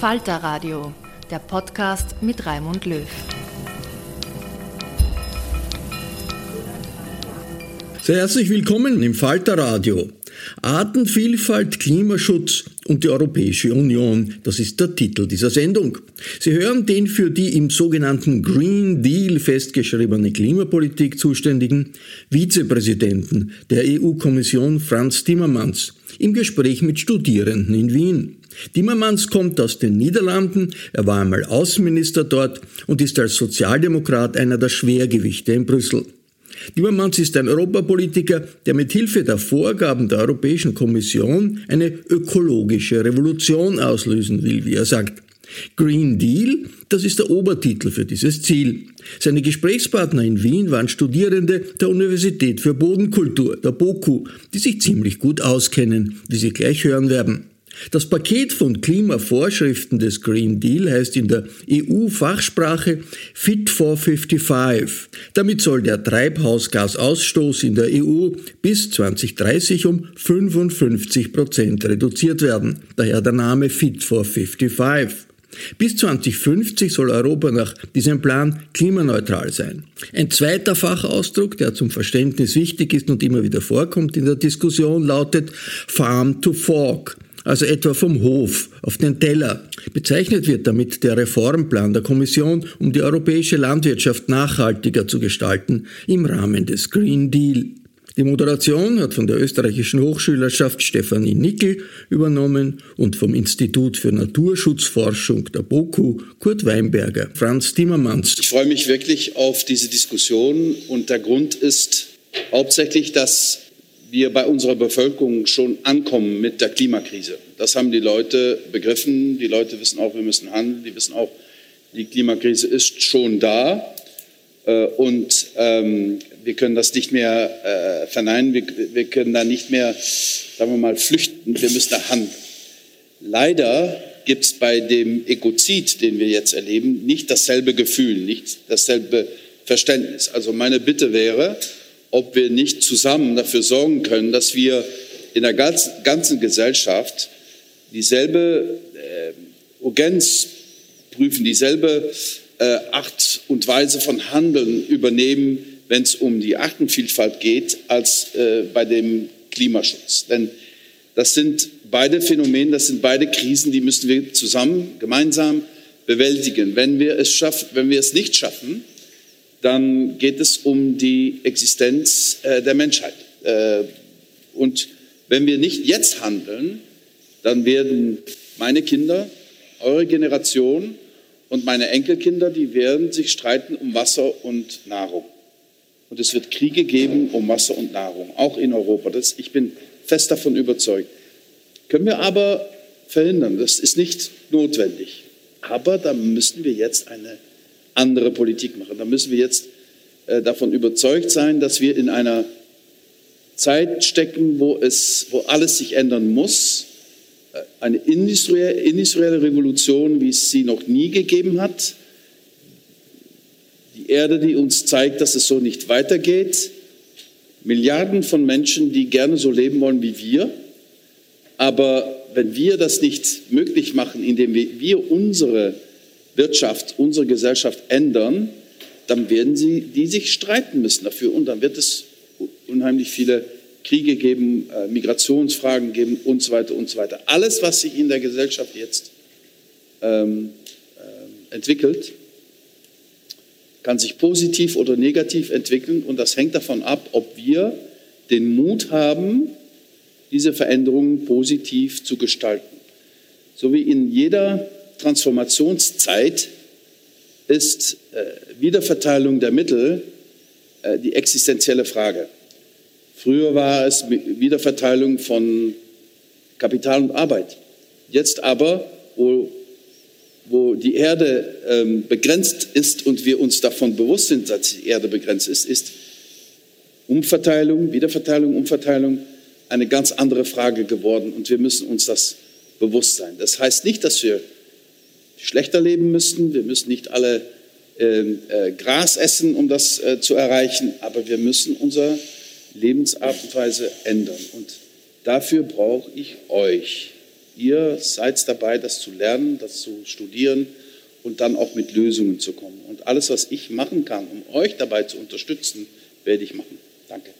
Falter Radio, der Podcast mit Raimund Löw. Sehr herzlich willkommen im Falter Radio. Artenvielfalt, Klimaschutz und die Europäische Union, das ist der Titel dieser Sendung. Sie hören den für die im sogenannten Green Deal festgeschriebene Klimapolitik zuständigen Vizepräsidenten der EU-Kommission Franz Timmermans im Gespräch mit Studierenden in Wien. Timmermans kommt aus den Niederlanden, er war einmal Außenminister dort und ist als Sozialdemokrat einer der Schwergewichte in Brüssel. Timmermans ist ein Europapolitiker, der mit Hilfe der Vorgaben der Europäischen Kommission eine ökologische Revolution auslösen will, wie er sagt. Green Deal, das ist der Obertitel für dieses Ziel. Seine Gesprächspartner in Wien waren Studierende der Universität für Bodenkultur, der BOKU, die sich ziemlich gut auskennen, wie Sie gleich hören werden. Das Paket von Klimavorschriften des Green Deal heißt in der EU-Fachsprache Fit for 55. Damit soll der Treibhausgasausstoß in der EU bis 2030 um 55 Prozent reduziert werden. Daher der Name Fit for 55. Bis 2050 soll Europa nach diesem Plan klimaneutral sein. Ein zweiter Fachausdruck, der zum Verständnis wichtig ist und immer wieder vorkommt in der Diskussion, lautet Farm to Fork also etwa vom Hof auf den Teller. Bezeichnet wird damit der Reformplan der Kommission, um die europäische Landwirtschaft nachhaltiger zu gestalten im Rahmen des Green Deal. Die Moderation hat von der österreichischen Hochschülerschaft Stefanie Nickel übernommen und vom Institut für Naturschutzforschung der BOKU Kurt Weinberger, Franz Timmermans. Ich freue mich wirklich auf diese Diskussion und der Grund ist hauptsächlich, dass wir bei unserer Bevölkerung schon ankommen mit der Klimakrise. Das haben die Leute begriffen. Die Leute wissen auch, wir müssen handeln. Die wissen auch, die Klimakrise ist schon da. Äh, und ähm, wir können das nicht mehr äh, verneinen. Wir, wir können da nicht mehr, sagen wir mal, flüchten. Wir müssen da handeln. Leider gibt es bei dem Ekozid, den wir jetzt erleben, nicht dasselbe Gefühl, nicht dasselbe Verständnis. Also meine Bitte wäre, ob wir nicht zusammen dafür sorgen können, dass wir in der ganzen Gesellschaft dieselbe äh, Urgenz prüfen, dieselbe äh, Art und Weise von Handeln übernehmen, wenn es um die Artenvielfalt geht, als äh, bei dem Klimaschutz. Denn das sind beide Phänomene, das sind beide Krisen, die müssen wir zusammen, gemeinsam bewältigen. Wenn wir es, schaffen, wenn wir es nicht schaffen, dann geht es um die Existenz äh, der Menschheit. Äh, und wenn wir nicht jetzt handeln, dann werden meine Kinder, eure Generation und meine Enkelkinder, die werden sich streiten um Wasser und Nahrung. Und es wird Kriege geben um Wasser und Nahrung, auch in Europa. Das, ich bin fest davon überzeugt. Können wir aber verhindern. Das ist nicht notwendig. Aber da müssen wir jetzt eine andere Politik machen. Da müssen wir jetzt äh, davon überzeugt sein, dass wir in einer Zeit stecken, wo, es, wo alles sich ändern muss. Äh, eine industrielle, industrielle Revolution, wie es sie noch nie gegeben hat. Die Erde, die uns zeigt, dass es so nicht weitergeht. Milliarden von Menschen, die gerne so leben wollen wie wir. Aber wenn wir das nicht möglich machen, indem wir unsere Wirtschaft, unsere Gesellschaft ändern, dann werden sie, die sich streiten müssen dafür und dann wird es unheimlich viele Kriege geben, äh, Migrationsfragen geben und so weiter und so weiter. Alles, was sich in der Gesellschaft jetzt ähm, äh, entwickelt, kann sich positiv oder negativ entwickeln und das hängt davon ab, ob wir den Mut haben, diese Veränderungen positiv zu gestalten. So wie in jeder Transformationszeit ist äh, Wiederverteilung der Mittel äh, die existenzielle Frage. Früher war es Wiederverteilung von Kapital und Arbeit. Jetzt aber, wo, wo die Erde ähm, begrenzt ist und wir uns davon bewusst sind, dass die Erde begrenzt ist, ist Umverteilung, Wiederverteilung, Umverteilung eine ganz andere Frage geworden und wir müssen uns das bewusst sein. Das heißt nicht, dass wir schlechter leben müssen, wir müssen nicht alle äh, äh, Gras essen, um das äh, zu erreichen, aber wir müssen unsere Lebensart und Weise ändern. Und dafür brauche ich euch. Ihr seid dabei, das zu lernen, das zu studieren und dann auch mit Lösungen zu kommen. Und alles, was ich machen kann, um euch dabei zu unterstützen, werde ich machen. Danke.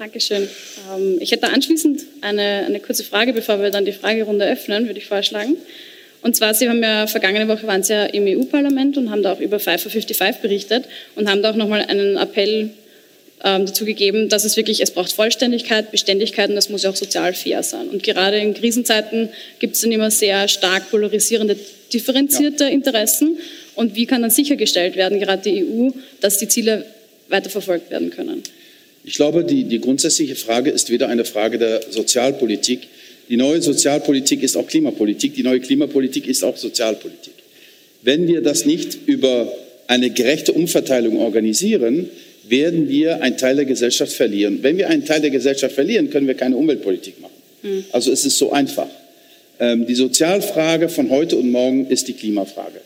Dankeschön. Ähm, ich hätte anschließend eine, eine kurze Frage, bevor wir dann die Fragerunde öffnen, würde ich vorschlagen. Und zwar, Sie haben ja vergangene Woche waren Sie ja im EU-Parlament und haben da auch über Five for 55 berichtet und haben da auch nochmal einen Appell ähm, dazu gegeben, dass es wirklich, es braucht Vollständigkeit, Beständigkeit und das muss ja auch sozial fair sein. Und gerade in Krisenzeiten gibt es dann immer sehr stark polarisierende, differenzierte ja. Interessen. Und wie kann dann sichergestellt werden, gerade die EU, dass die Ziele weiterverfolgt werden können? Ich glaube, die, die grundsätzliche Frage ist wieder eine Frage der Sozialpolitik. Die neue Sozialpolitik ist auch Klimapolitik, die neue Klimapolitik ist auch Sozialpolitik. Wenn wir das nicht über eine gerechte Umverteilung organisieren, werden wir einen Teil der Gesellschaft verlieren. Wenn wir einen Teil der Gesellschaft verlieren, können wir keine Umweltpolitik machen. Mhm. Also es ist so einfach. Ähm, die Sozialfrage von heute und morgen ist die Klimafrage,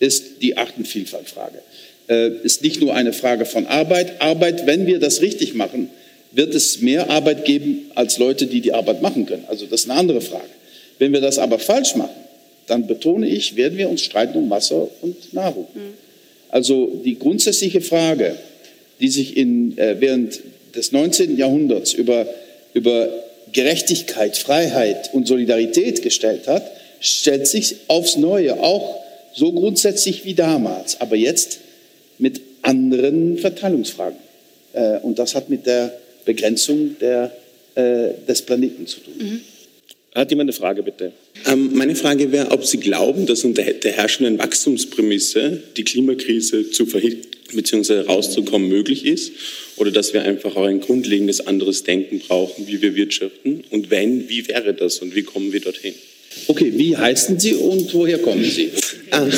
ist die Artenvielfaltfrage. Äh, ist nicht nur eine Frage von Arbeit. Arbeit, wenn wir das richtig machen, wird es mehr Arbeit geben als Leute, die die Arbeit machen können. Also das ist eine andere Frage. Wenn wir das aber falsch machen, dann betone ich, werden wir uns streiten um Wasser und Nahrung. Mhm. Also die grundsätzliche Frage, die sich in, äh, während des 19. Jahrhunderts über, über Gerechtigkeit, Freiheit und Solidarität gestellt hat, stellt sich aufs Neue auch so grundsätzlich wie damals. Aber jetzt mit anderen Verteilungsfragen. Äh, und das hat mit der Begrenzung der, äh, des Planeten zu tun. Mhm. Hat jemand eine Frage, bitte? Ähm, meine Frage wäre, ob Sie glauben, dass unter der herrschenden Wachstumsprämisse die Klimakrise zu verhindern bzw. rauszukommen möglich ist oder dass wir einfach auch ein grundlegendes anderes Denken brauchen, wie wir wirtschaften und wenn, wie wäre das und wie kommen wir dorthin? Okay, wie heißen Sie und woher kommen Sie? Ah,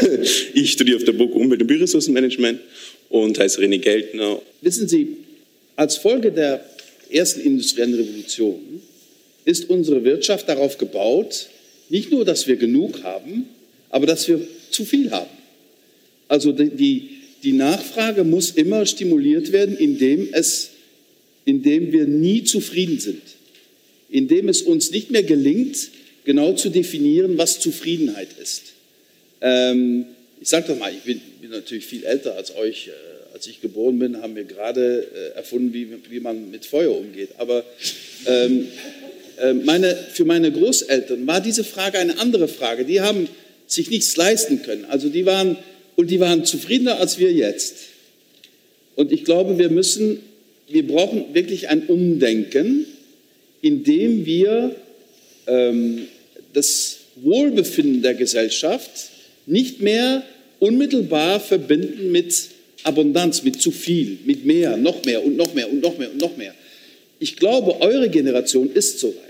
ich studiere auf der Burg Umwelt- und Bioressourcenmanagement und heiße René Geltner. Wissen Sie, als Folge der ersten industriellen Revolution ist unsere Wirtschaft darauf gebaut, nicht nur, dass wir genug haben, aber dass wir zu viel haben. Also die, die Nachfrage muss immer stimuliert werden, indem, es, indem wir nie zufrieden sind, indem es uns nicht mehr gelingt, genau zu definieren, was Zufriedenheit ist. Ähm, ich sage doch mal, ich bin, bin, natürlich viel älter als euch. Äh, als ich geboren bin, haben wir gerade äh, erfunden, wie, wie, man mit Feuer umgeht. Aber ähm, äh, meine, für meine Großeltern war diese Frage eine andere Frage. Die haben sich nichts leisten können. Also die waren, und die waren zufriedener als wir jetzt. Und ich glaube, wir müssen, wir brauchen wirklich ein Umdenken, indem wir ähm, das Wohlbefinden der Gesellschaft nicht mehr unmittelbar verbinden mit Abundanz, mit zu viel, mit mehr, noch mehr und noch mehr und noch mehr und noch mehr. Ich glaube, eure Generation ist soweit.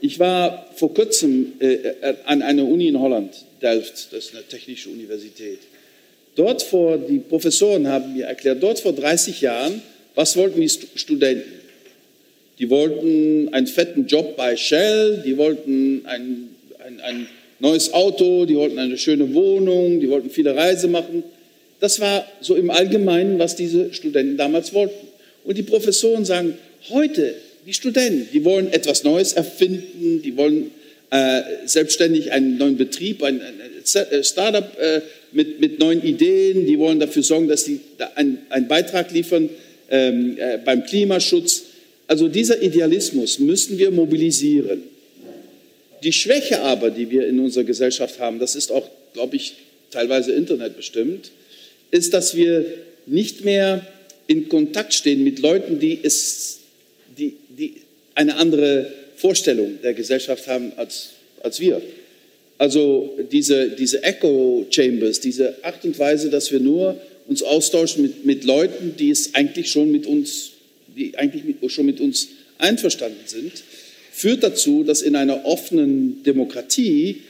Ich war vor kurzem äh, äh, an einer Uni in Holland, Delft, das ist eine technische Universität. Dort vor, die Professoren haben mir erklärt, dort vor 30 Jahren, was wollten die Studenten? Die wollten einen fetten Job bei Shell, die wollten ein, ein, ein neues Auto, die wollten eine schöne Wohnung, die wollten viele Reise machen. Das war so im Allgemeinen, was diese Studenten damals wollten. Und die Professoren sagen, heute, die Studenten, die wollen etwas Neues erfinden, die wollen äh, selbstständig einen neuen Betrieb, ein, ein äh, Startup äh, mit, mit neuen Ideen, die wollen dafür sorgen, dass sie da einen, einen Beitrag liefern ähm, äh, beim Klimaschutz. Also dieser Idealismus müssen wir mobilisieren. Die Schwäche aber, die wir in unserer Gesellschaft haben, das ist auch, glaube ich, teilweise internetbestimmt, ist, dass wir nicht mehr in Kontakt stehen mit Leuten, die, es, die, die eine andere Vorstellung der Gesellschaft haben als, als wir. Also diese, diese Echo Chambers, diese Art und Weise, dass wir nur uns austauschen mit, mit Leuten, die es eigentlich schon mit uns, die eigentlich mit, schon mit uns einverstanden sind, führt dazu, dass in einer offenen Demokratie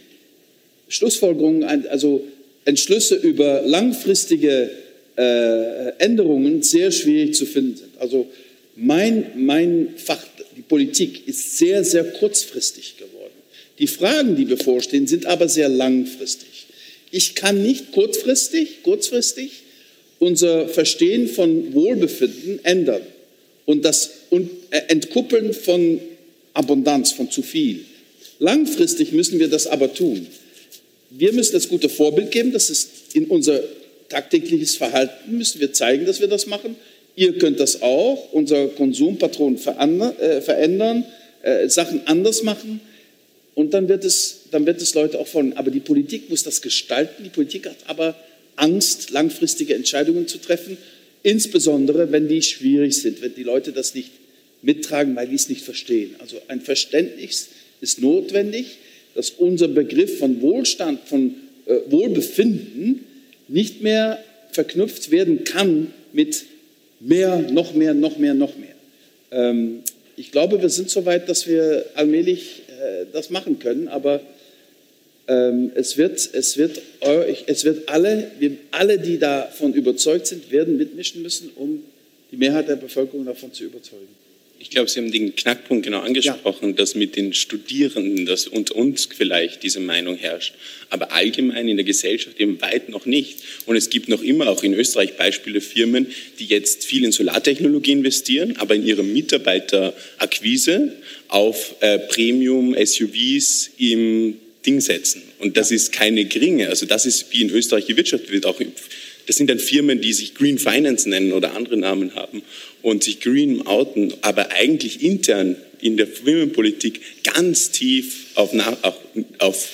Schlussfolgerungen, also Entschlüsse über langfristige äh, Änderungen sehr schwierig zu finden sind. Also mein, mein Fach, die Politik, ist sehr, sehr kurzfristig geworden. Die Fragen, die bevorstehen, sind aber sehr langfristig. Ich kann nicht kurzfristig, kurzfristig unser Verstehen von Wohlbefinden ändern und das äh, Entkuppeln von Abundanz, von zu viel. Langfristig müssen wir das aber tun. Wir müssen das gute Vorbild geben, das ist in unser tagtägliches Verhalten, müssen wir zeigen, dass wir das machen. Ihr könnt das auch, unser Konsumpatron äh, verändern, äh, Sachen anders machen und dann wird, es, dann wird es Leute auch folgen. Aber die Politik muss das gestalten. Die Politik hat aber Angst, langfristige Entscheidungen zu treffen, insbesondere wenn die schwierig sind, wenn die Leute das nicht mittragen, weil die es nicht verstehen. Also ein Verständnis ist notwendig, dass unser Begriff von Wohlstand, von äh, Wohlbefinden nicht mehr verknüpft werden kann mit mehr, noch mehr, noch mehr, noch mehr. Ähm, ich glaube, wir sind so weit, dass wir allmählich äh, das machen können, aber es, wird, es, wird, es wird alle, wir, alle, die davon überzeugt sind, werden mitmischen müssen, um die Mehrheit der Bevölkerung davon zu überzeugen. Ich glaube, Sie haben den Knackpunkt genau angesprochen, ja. dass mit den Studierenden, dass unter uns vielleicht diese Meinung herrscht, aber allgemein in der Gesellschaft eben weit noch nicht. Und es gibt noch immer auch in Österreich Beispiele Firmen, die jetzt viel in Solartechnologie investieren, aber in ihrer Mitarbeiterakquise auf äh, Premium-SUVs im Ding setzen. Und das ist keine geringe. Also das ist, wie in Österreich gewirtschaftet wird, auch das sind dann Firmen, die sich Green Finance nennen oder andere Namen haben und sich green outen, aber eigentlich intern in der Firmenpolitik ganz tief auf, auf, auf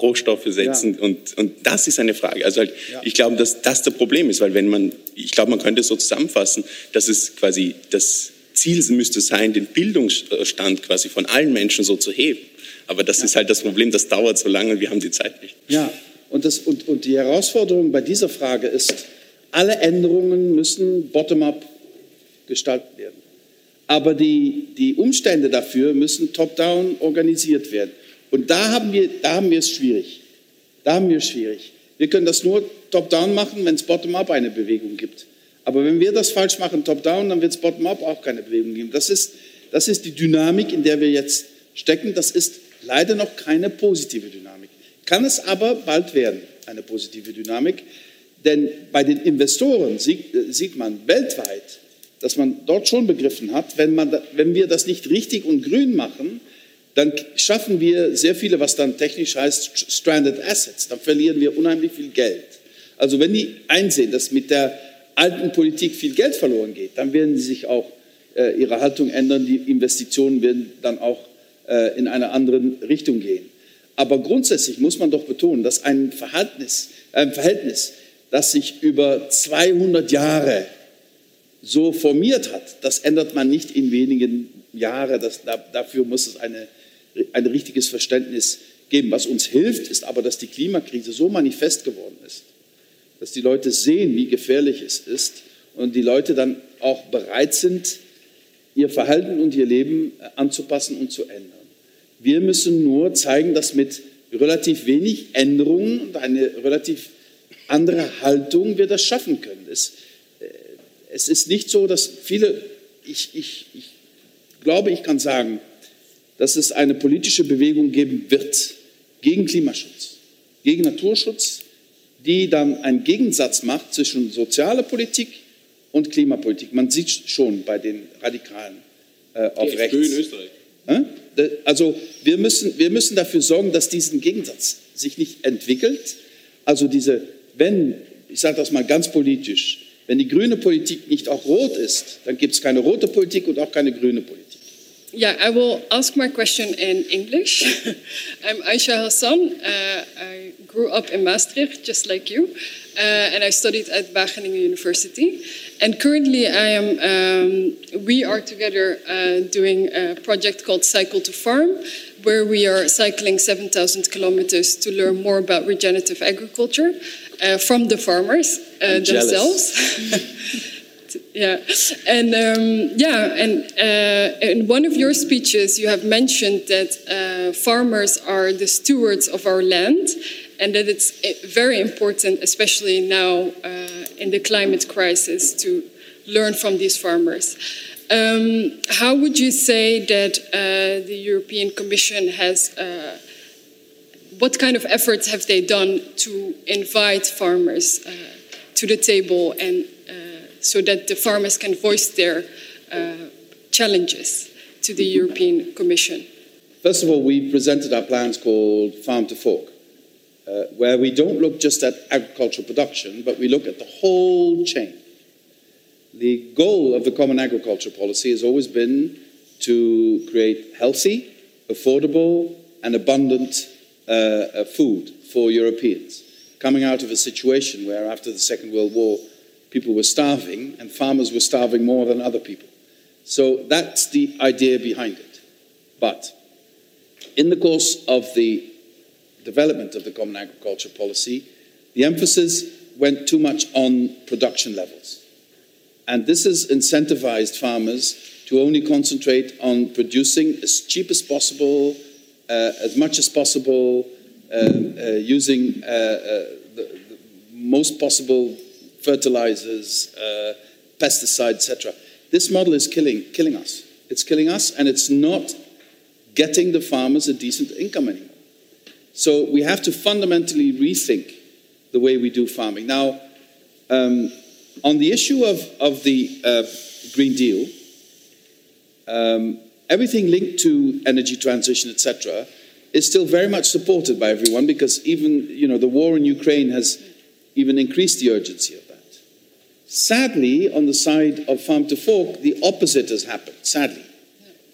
Rohstoffe setzen. Ja. Und, und das ist eine Frage. Also halt, ja. ich glaube, dass das das Problem ist, weil wenn man, ich glaube, man könnte es so zusammenfassen, dass es quasi das Ziel müsste sein, den Bildungsstand quasi von allen Menschen so zu heben. Aber das ja. ist halt das Problem, das dauert so lange, wir haben die Zeit nicht. Ja, und, das, und, und die Herausforderung bei dieser Frage ist, alle Änderungen müssen bottom-up gestaltet werden. Aber die, die Umstände dafür müssen top-down organisiert werden. Und da haben, wir, da haben wir es schwierig. Da haben wir es schwierig. Wir können das nur top-down machen, wenn es bottom-up eine Bewegung gibt. Aber wenn wir das falsch machen, top-down, dann wird es bottom-up auch keine Bewegung geben. Das ist, das ist die Dynamik, in der wir jetzt stecken. Das ist leider noch keine positive Dynamik. Kann es aber bald werden, eine positive Dynamik. Denn bei den Investoren sieht, sieht man weltweit, dass man dort schon begriffen hat, wenn, man, wenn wir das nicht richtig und grün machen, dann schaffen wir sehr viele, was dann technisch heißt, stranded assets. Dann verlieren wir unheimlich viel Geld. Also wenn die einsehen, dass mit der alten Politik viel Geld verloren geht, dann werden sie sich auch äh, ihre Haltung ändern, die Investitionen werden dann auch äh, in eine andere Richtung gehen. Aber grundsätzlich muss man doch betonen, dass ein Verhältnis, ein Verhältnis das sich über 200 Jahre so formiert hat, das ändert man nicht in wenigen Jahren. Das, dafür muss es eine, ein richtiges Verständnis geben. Was uns hilft, ist aber, dass die Klimakrise so manifest geworden ist, dass die Leute sehen, wie gefährlich es ist und die Leute dann auch bereit sind, ihr Verhalten und ihr Leben äh, anzupassen und zu ändern. Wir müssen nur zeigen, dass mit relativ wenig Änderungen und eine relativ andere Haltung wir das schaffen können. Es, äh, es ist nicht so, dass viele, ich, ich, ich glaube, ich kann sagen, dass es eine politische Bewegung geben wird gegen Klimaschutz, gegen Naturschutz, die dann einen Gegensatz macht zwischen sozialer Politik und Klimapolitik. Man sieht schon bei den Radikalen äh, auf Die rechts. in Österreich. Also wir müssen, wir müssen dafür sorgen, dass diesen Gegensatz sich nicht entwickelt. Also diese, wenn, ich sage das mal ganz politisch, wenn die grüne Politik nicht auch rot ist, dann gibt es keine rote Politik und auch keine grüne Politik. Yeah, I will ask my question in English. I'm Aisha Hassan. Uh, I grew up in Maastricht, just like you, uh, and I studied at Wageningen University. And currently, I am. Um, we are together uh, doing a project called Cycle to Farm, where we are cycling 7,000 kilometers to learn more about regenerative agriculture uh, from the farmers uh, themselves. yeah and um, yeah and uh, in one of your speeches you have mentioned that uh, farmers are the stewards of our land and that it's eh, very important especially now uh, in the climate crisis to learn from these farmers um, how would you say that uh, the european commission has uh, what kind of efforts have they done to invite farmers uh, to the table and so that the farmers can voice their uh, challenges to the European Commission? First of all, we presented our plans called Farm to Fork, uh, where we don't look just at agricultural production, but we look at the whole chain. The goal of the Common Agriculture Policy has always been to create healthy, affordable, and abundant uh, uh food for Europeans, coming out of a situation where, after the Second World War, people were starving, and farmers were starving more than other people. So that's the idea behind it. But in the course of the development of the Common Agriculture Policy, the emphasis went too much on production levels. And this has incentivized farmers to only concentrate on producing as cheap as possible, uh, as much as possible, uh, uh, using uh, uh, the, the most possible fertilizers, uh, pesticides, etc. This model is killing, killing us. It's killing us, and it's not getting the farmers a decent income anymore. So we have to fundamentally rethink the way we do farming. Now, um, on the issue of, of the uh, Green Deal, um, everything linked to energy transition, etc., is still very much supported by everyone because even you know the war in Ukraine has even increased the urgency of that. Sadly, on the side of farm to fork, the opposite has happened, sadly.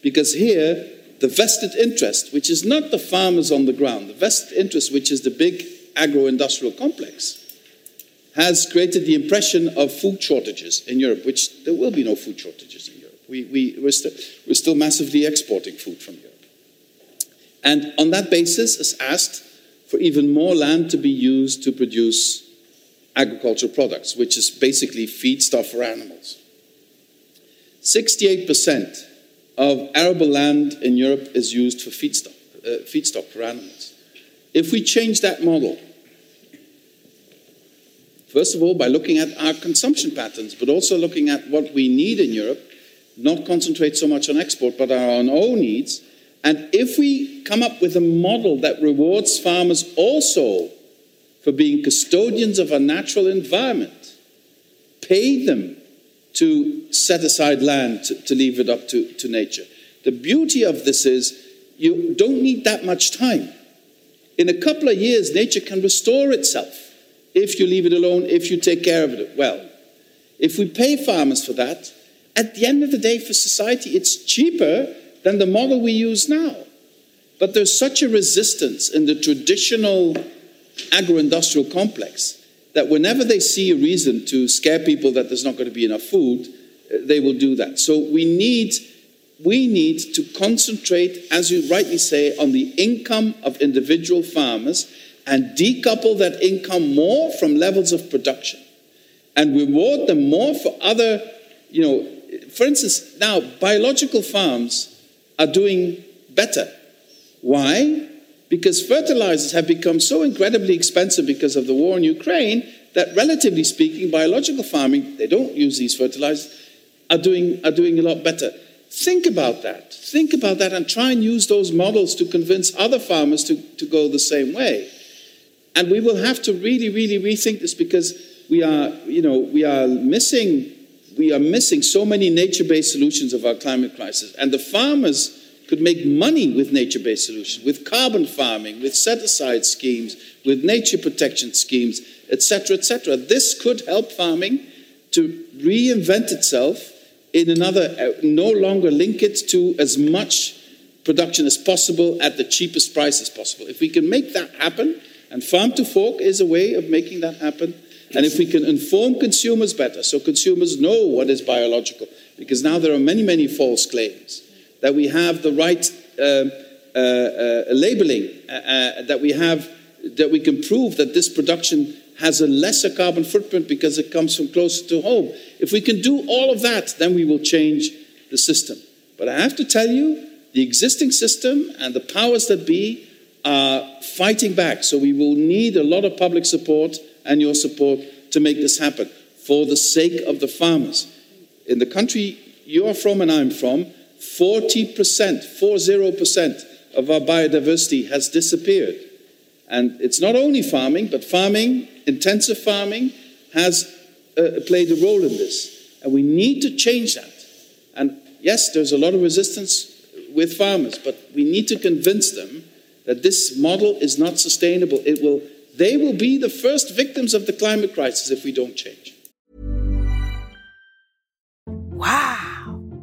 Because here, the vested interest, which is not the farmers on the ground, the vested interest, which is the big agro industrial complex, has created the impression of food shortages in Europe, which there will be no food shortages in Europe. We, we, we're, st- we're still massively exporting food from Europe. And on that basis, has asked for even more land to be used to produce agricultural products, which is basically feedstuff for animals. 68% of arable land in Europe is used for feedstock, uh, feedstock for animals. If we change that model, first of all, by looking at our consumption patterns, but also looking at what we need in Europe, not concentrate so much on export, but our own needs. And if we come up with a model that rewards farmers also for being custodians of a natural environment. Pay them to set aside land to, to leave it up to, to nature. The beauty of this is you don't need that much time. In a couple of years, nature can restore itself if you leave it alone, if you take care of it well. If we pay farmers for that, at the end of the day, for society, it's cheaper than the model we use now. But there's such a resistance in the traditional agro industrial complex that whenever they see a reason to scare people that there's not going to be enough food, uh, they will do that. So we need, we need to concentrate, as you rightly say, on the income of individual farmers and decouple that income more from levels of production and reward them more for other, you know, for instance, now biological farms are doing better. Why? Because fertilizers have become so incredibly expensive because of the war in Ukraine that, relatively speaking, biological farming, they don't use these fertilizers, are doing, are doing a lot better. Think about that. Think about that and try and use those models to convince other farmers to, to go the same way. And we will have to really, really rethink this because we are, you know, we are missing, we are missing so many nature-based solutions of our climate crisis. And the farmers could make money with nature-based solutions, with carbon farming, with set-aside schemes, with nature protection schemes, etc., etc. This could help farming to reinvent itself in another, uh, no longer link it to as much production as possible at the cheapest price as possible. If we can make that happen, and farm to fork is a way of making that happen, and if we can inform consumers better, so consumers know what is biological, because now there are many, many false claims, that we have the right um, uh, uh, labeling, uh, uh, that we have, that we can prove that this production has a lesser carbon footprint because it comes from closer to home. If we can do all of that, then we will change the system. But I have to tell you, the existing system and the powers that be are fighting back. So we will need a lot of public support and your support to make this happen for the sake of the farmers. In the country you're from and I'm from, 40%, 40% of our biodiversity has disappeared. And it's not only farming, but farming, intensive farming, has uh, played a role in this. And we need to change that. And yes, there's a lot of resistance with farmers, but we need to convince them that this model is not sustainable. It will they will be the first victims of the climate crisis if we don't change. Wow.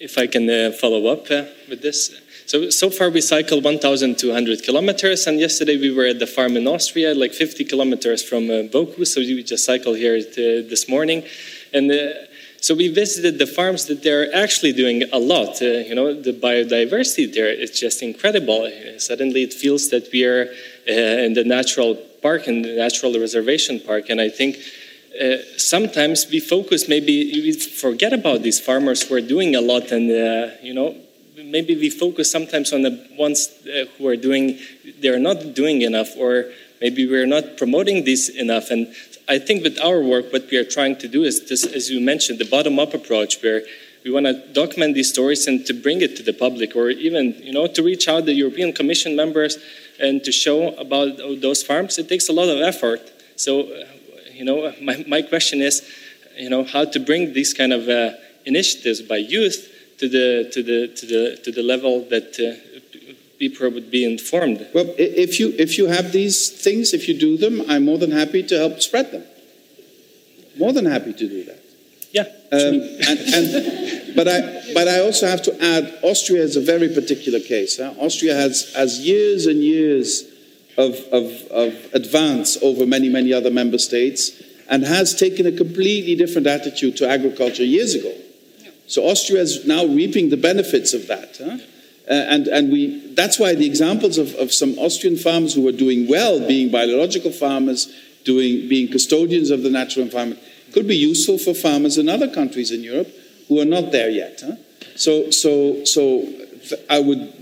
If I can uh, follow up uh, with this. So, so far we cycled 1,200 kilometers, and yesterday we were at the farm in Austria, like 50 kilometers from uh, Boku, so we just cycled here uh, this morning. And uh, so we visited the farms that they're actually doing a lot. Uh, you know, the biodiversity there is just incredible. Suddenly it feels that we are in the natural park, in the natural reservation park. And I think uh, sometimes we focus, maybe we forget about these farmers who are doing a lot. And, uh, you know, maybe we focus sometimes on the ones uh, who are doing, they're not doing enough or maybe we're not promoting this enough. And I think with our work, what we are trying to do is this, as you mentioned, the bottom-up approach, where we want to document these stories and to bring it to the public, or even you know to reach out the European Commission members and to show about those farms. It takes a lot of effort. So, you know, my, my question is, you know, how to bring these kind of uh, initiatives by youth to the to the to the to the level that uh, people would be informed. Well, if you if you have these things, if you do them, I'm more than happy to help spread them. More than happy to do that. Yeah. Um, and, and, but I but I also have to add, Austria is a very particular case. Huh? Austria has has years and years of, of, of advance over many many other member states, and has taken a completely different attitude to agriculture years ago. So Austria is now reaping the benefits of that. Huh? Uh, and and we, that's why the examples of, of some Austrian farmers who are doing well, being biological farmers, doing, being custodians of the natural environment, could be useful for farmers in other countries in Europe who are not there yet. Huh? So, so, so I would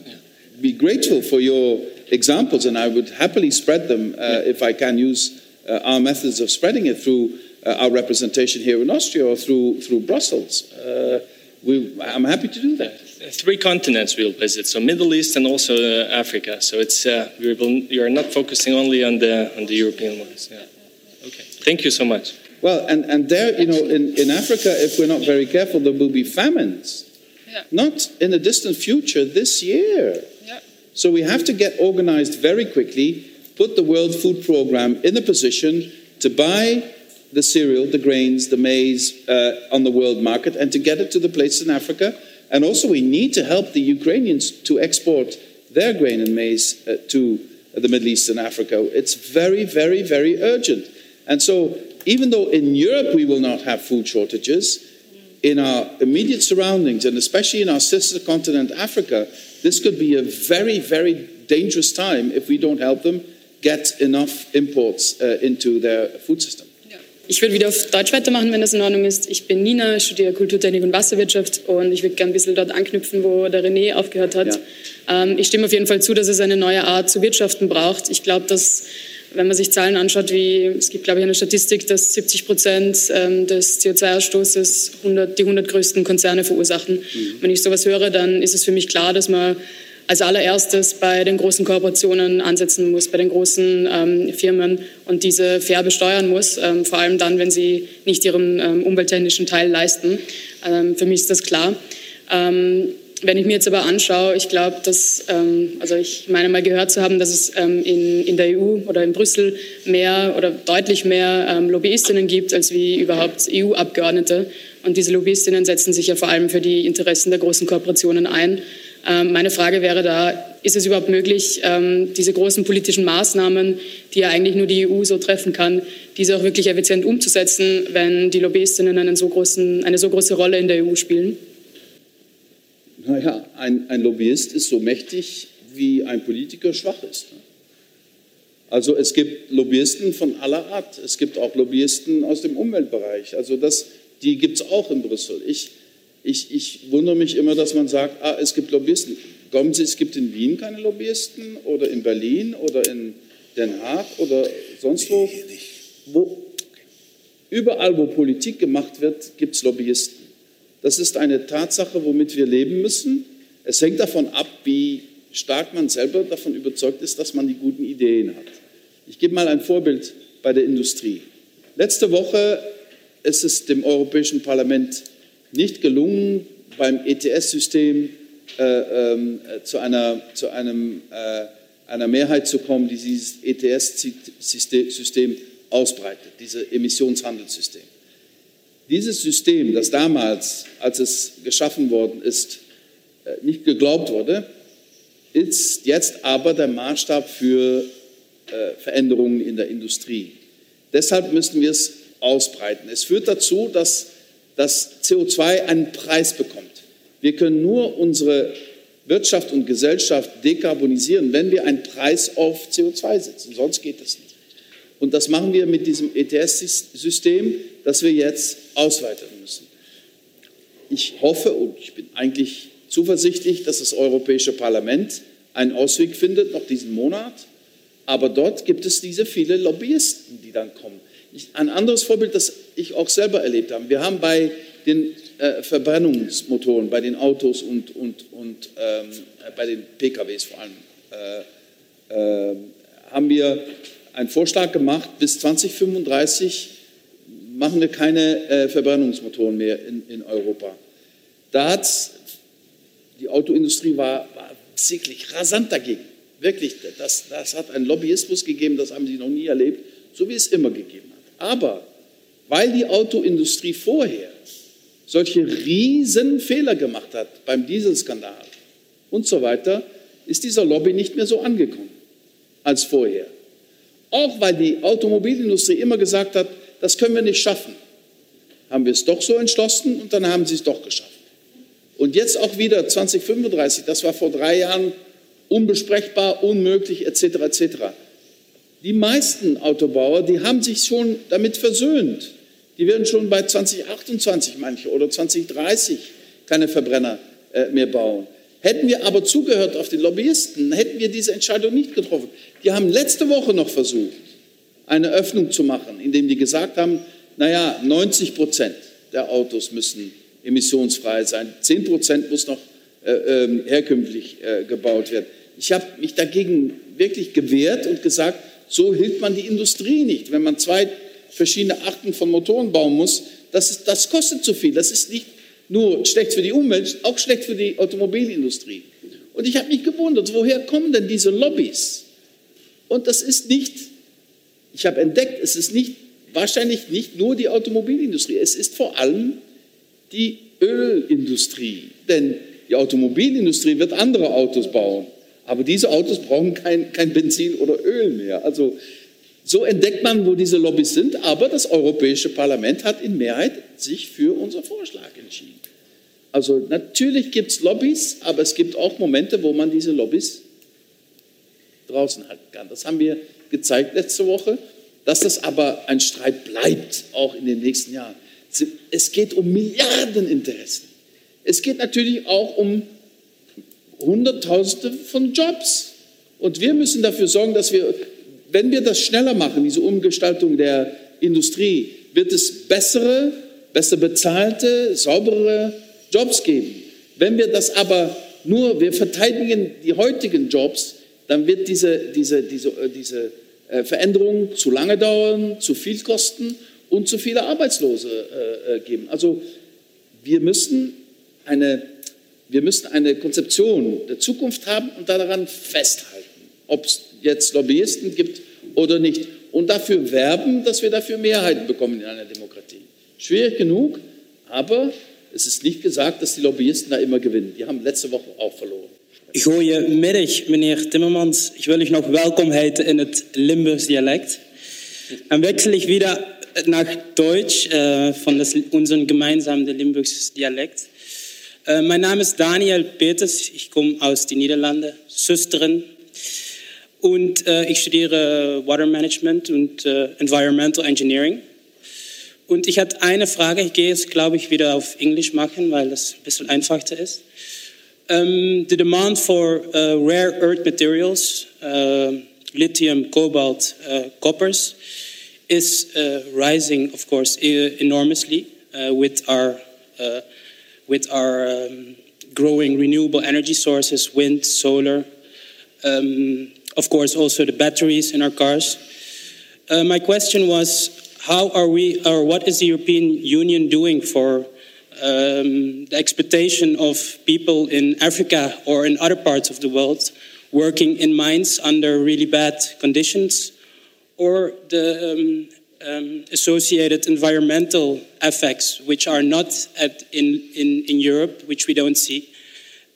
be grateful for your examples, and I would happily spread them uh, if I can use uh, our methods of spreading it through uh, our representation here in Austria or through, through Brussels. Uh, we, I'm happy to do that. Three continents we'll visit, so Middle East and also uh, Africa. So it's uh, we will, you are not focusing only on the on the European ones. Yeah. Okay. Thank you so much. Well, and, and there, you know, in, in Africa, if we're not very careful, there will be famines. Yeah. Not in the distant future, this year. Yeah. So we have to get organized very quickly, put the World Food Program in a position to buy the cereal, the grains, the maize uh, on the world market and to get it to the places in Africa. And also, we need to help the Ukrainians to export their grain and maize uh, to the Middle East and Africa. It's very, very, very urgent. And so, even though in Europe we will not have food shortages, in our immediate surroundings, and especially in our sister continent, Africa, this could be a very, very dangerous time if we don't help them get enough imports uh, into their food system. Ich würde wieder auf Deutsch weitermachen, wenn das in Ordnung ist. Ich bin Nina, ich studiere Kulturtechnik und Wasserwirtschaft und ich würde gerne ein bisschen dort anknüpfen, wo der René aufgehört hat. Ähm, ich stimme auf jeden Fall zu, dass es eine neue Art zu wirtschaften braucht. Ich glaube, dass wenn man sich Zahlen anschaut, wie es gibt, glaube ich, eine Statistik, dass 70 Prozent ähm, des CO2-Ausstoßes 100, die 100 größten Konzerne verursachen. Mhm. Wenn ich sowas höre, dann ist es für mich klar, dass man als allererstes bei den großen Kooperationen ansetzen muss, bei den großen ähm, Firmen und diese fair besteuern muss, ähm, vor allem dann, wenn sie nicht ihren ähm, umwelttechnischen Teil leisten. Ähm, für mich ist das klar. Ähm, wenn ich mir jetzt aber anschaue, ich glaube, dass, ähm, also ich meine mal gehört zu haben, dass es in, in der EU oder in Brüssel mehr oder deutlich mehr Lobbyistinnen gibt als wie überhaupt EU-Abgeordnete. Und diese Lobbyistinnen setzen sich ja vor allem für die Interessen der großen Kooperationen ein. Ähm, meine Frage wäre da, ist es überhaupt möglich, ähm, diese großen politischen Maßnahmen, die ja eigentlich nur die EU so treffen kann, diese auch wirklich effizient umzusetzen, wenn die Lobbyistinnen einen so großen, eine so große Rolle in der EU spielen? Naja, ein, ein Lobbyist ist so mächtig, wie ein Politiker schwach ist. Also es gibt Lobbyisten von aller Art. Es gibt auch Lobbyisten aus dem Umweltbereich. Also das, die gibt es auch in Brüssel. Ich, ich, ich wundere mich immer, dass man sagt, ah, es gibt Lobbyisten. Glauben Sie, es gibt in Wien keine Lobbyisten oder in Berlin oder in Den Haag oder sonst wo? wo überall, wo Politik gemacht wird, gibt es Lobbyisten. Das ist eine Tatsache, womit wir leben müssen. Es hängt davon ab, wie stark man selber davon überzeugt ist, dass man die guten Ideen hat. Ich gebe mal ein Vorbild bei der Industrie. Letzte Woche ist es dem Europäischen Parlament nicht gelungen, beim ETS-System äh, äh, zu, einer, zu einem, äh, einer Mehrheit zu kommen, die dieses ETS-System ausbreitet, dieses Emissionshandelssystem. Dieses System, das damals, als es geschaffen worden ist, äh, nicht geglaubt wurde, ist jetzt aber der Maßstab für äh, Veränderungen in der Industrie. Deshalb müssen wir es ausbreiten. Es führt dazu, dass dass CO2 einen Preis bekommt. Wir können nur unsere Wirtschaft und Gesellschaft dekarbonisieren, wenn wir einen Preis auf CO2 setzen. Sonst geht das nicht. Und das machen wir mit diesem ETS-System, das wir jetzt ausweiten müssen. Ich hoffe und ich bin eigentlich zuversichtlich, dass das Europäische Parlament einen Ausweg findet, noch diesen Monat. Aber dort gibt es diese viele Lobbyisten, die dann kommen. Ich, ein anderes Vorbild, das ich auch selber erlebt habe. Wir haben bei den äh, Verbrennungsmotoren, bei den Autos und, und, und ähm, bei den PKWs vor allem, äh, äh, haben wir einen Vorschlag gemacht, bis 2035 machen wir keine äh, Verbrennungsmotoren mehr in, in Europa. Da hat die Autoindustrie war, war wirklich rasant dagegen. Wirklich, das, das hat einen Lobbyismus gegeben, das haben sie noch nie erlebt, so wie es immer gegeben hat. Aber weil die Autoindustrie vorher solche riesen Fehler gemacht hat beim Dieselskandal und so weiter, ist dieser Lobby nicht mehr so angekommen als vorher. Auch weil die Automobilindustrie immer gesagt hat, das können wir nicht schaffen, haben wir es doch so entschlossen und dann haben sie es doch geschafft. Und jetzt auch wieder 2035, das war vor drei Jahren unbesprechbar, unmöglich etc. etc. Die meisten Autobauer, die haben sich schon damit versöhnt. Die werden schon bei 2028 manche oder 2030 keine Verbrenner äh, mehr bauen. Hätten wir aber zugehört auf die Lobbyisten, hätten wir diese Entscheidung nicht getroffen. Die haben letzte Woche noch versucht, eine Öffnung zu machen, indem die gesagt haben, naja, 90 Prozent der Autos müssen emissionsfrei sein, 10 Prozent muss noch äh, äh, herkömmlich äh, gebaut werden. Ich habe mich dagegen wirklich gewehrt und gesagt, so hilft man die Industrie nicht. Wenn man zwei verschiedene Arten von Motoren bauen muss, das, ist, das kostet zu viel. Das ist nicht nur schlecht für die Umwelt, auch schlecht für die Automobilindustrie. Und ich habe mich gewundert, woher kommen denn diese Lobbys? Und das ist nicht, ich habe entdeckt, es ist nicht, wahrscheinlich nicht nur die Automobilindustrie, es ist vor allem die Ölindustrie. Denn die Automobilindustrie wird andere Autos bauen, aber diese Autos brauchen kein, kein Benzin oder Öl mehr. Also so entdeckt man, wo diese Lobbys sind, aber das Europäische Parlament hat in Mehrheit sich für unseren Vorschlag entschieden. Also natürlich gibt es Lobbys, aber es gibt auch Momente, wo man diese Lobbys draußen halten kann. Das haben wir gezeigt letzte Woche, dass das aber ein Streit bleibt, auch in den nächsten Jahren. Es geht um Milliardeninteressen. Es geht natürlich auch um Hunderttausende von Jobs. Und wir müssen dafür sorgen, dass wir, wenn wir das schneller machen, diese Umgestaltung der Industrie, wird es bessere, besser bezahlte, saubere Jobs geben. Wenn wir das aber nur, wir verteidigen die heutigen Jobs, dann wird diese, diese, diese, äh, diese äh, Veränderung zu lange dauern, zu viel kosten und zu viele Arbeitslose äh, geben. Also wir müssen eine, wir müssen eine Konzeption der Zukunft haben und daran festhalten, ob es jetzt Lobbyisten gibt oder nicht. Und dafür werben, dass wir dafür Mehrheiten bekommen in einer Demokratie. Schwierig genug, aber es ist nicht gesagt, dass die Lobbyisten da immer gewinnen. Die haben letzte Woche auch verloren. Goedemiddag, meneer Timmermans. Ich will euch noch willkommen heißen in het Limburgs Dialekt. Dann wechsle ich wieder nach Deutsch äh, von das, unserem gemeinsamen Limburgs Dialekt. Äh, mein Name ist Daniel Peters, ich komme aus den Niederlanden, Süsterin. Und äh, ich studiere Water Management und äh, Environmental Engineering. Und ich hatte eine Frage, ich gehe jetzt, glaube ich, wieder auf Englisch machen, weil das ein bisschen einfacher ist. Um, the demand for uh, rare earth materials, uh, lithium, cobalt, uh, coppers, is uh, rising, of course, enormously uh, with our with our um, growing renewable energy sources, wind, solar, um, of course, also the batteries in our cars. Uh, my question was, how are we, or what is the European Union doing for um, the expectation of people in Africa or in other parts of the world working in mines under really bad conditions, or the um, um, associated environmental effects, which are not at, in, in, in Europe, which we don't see.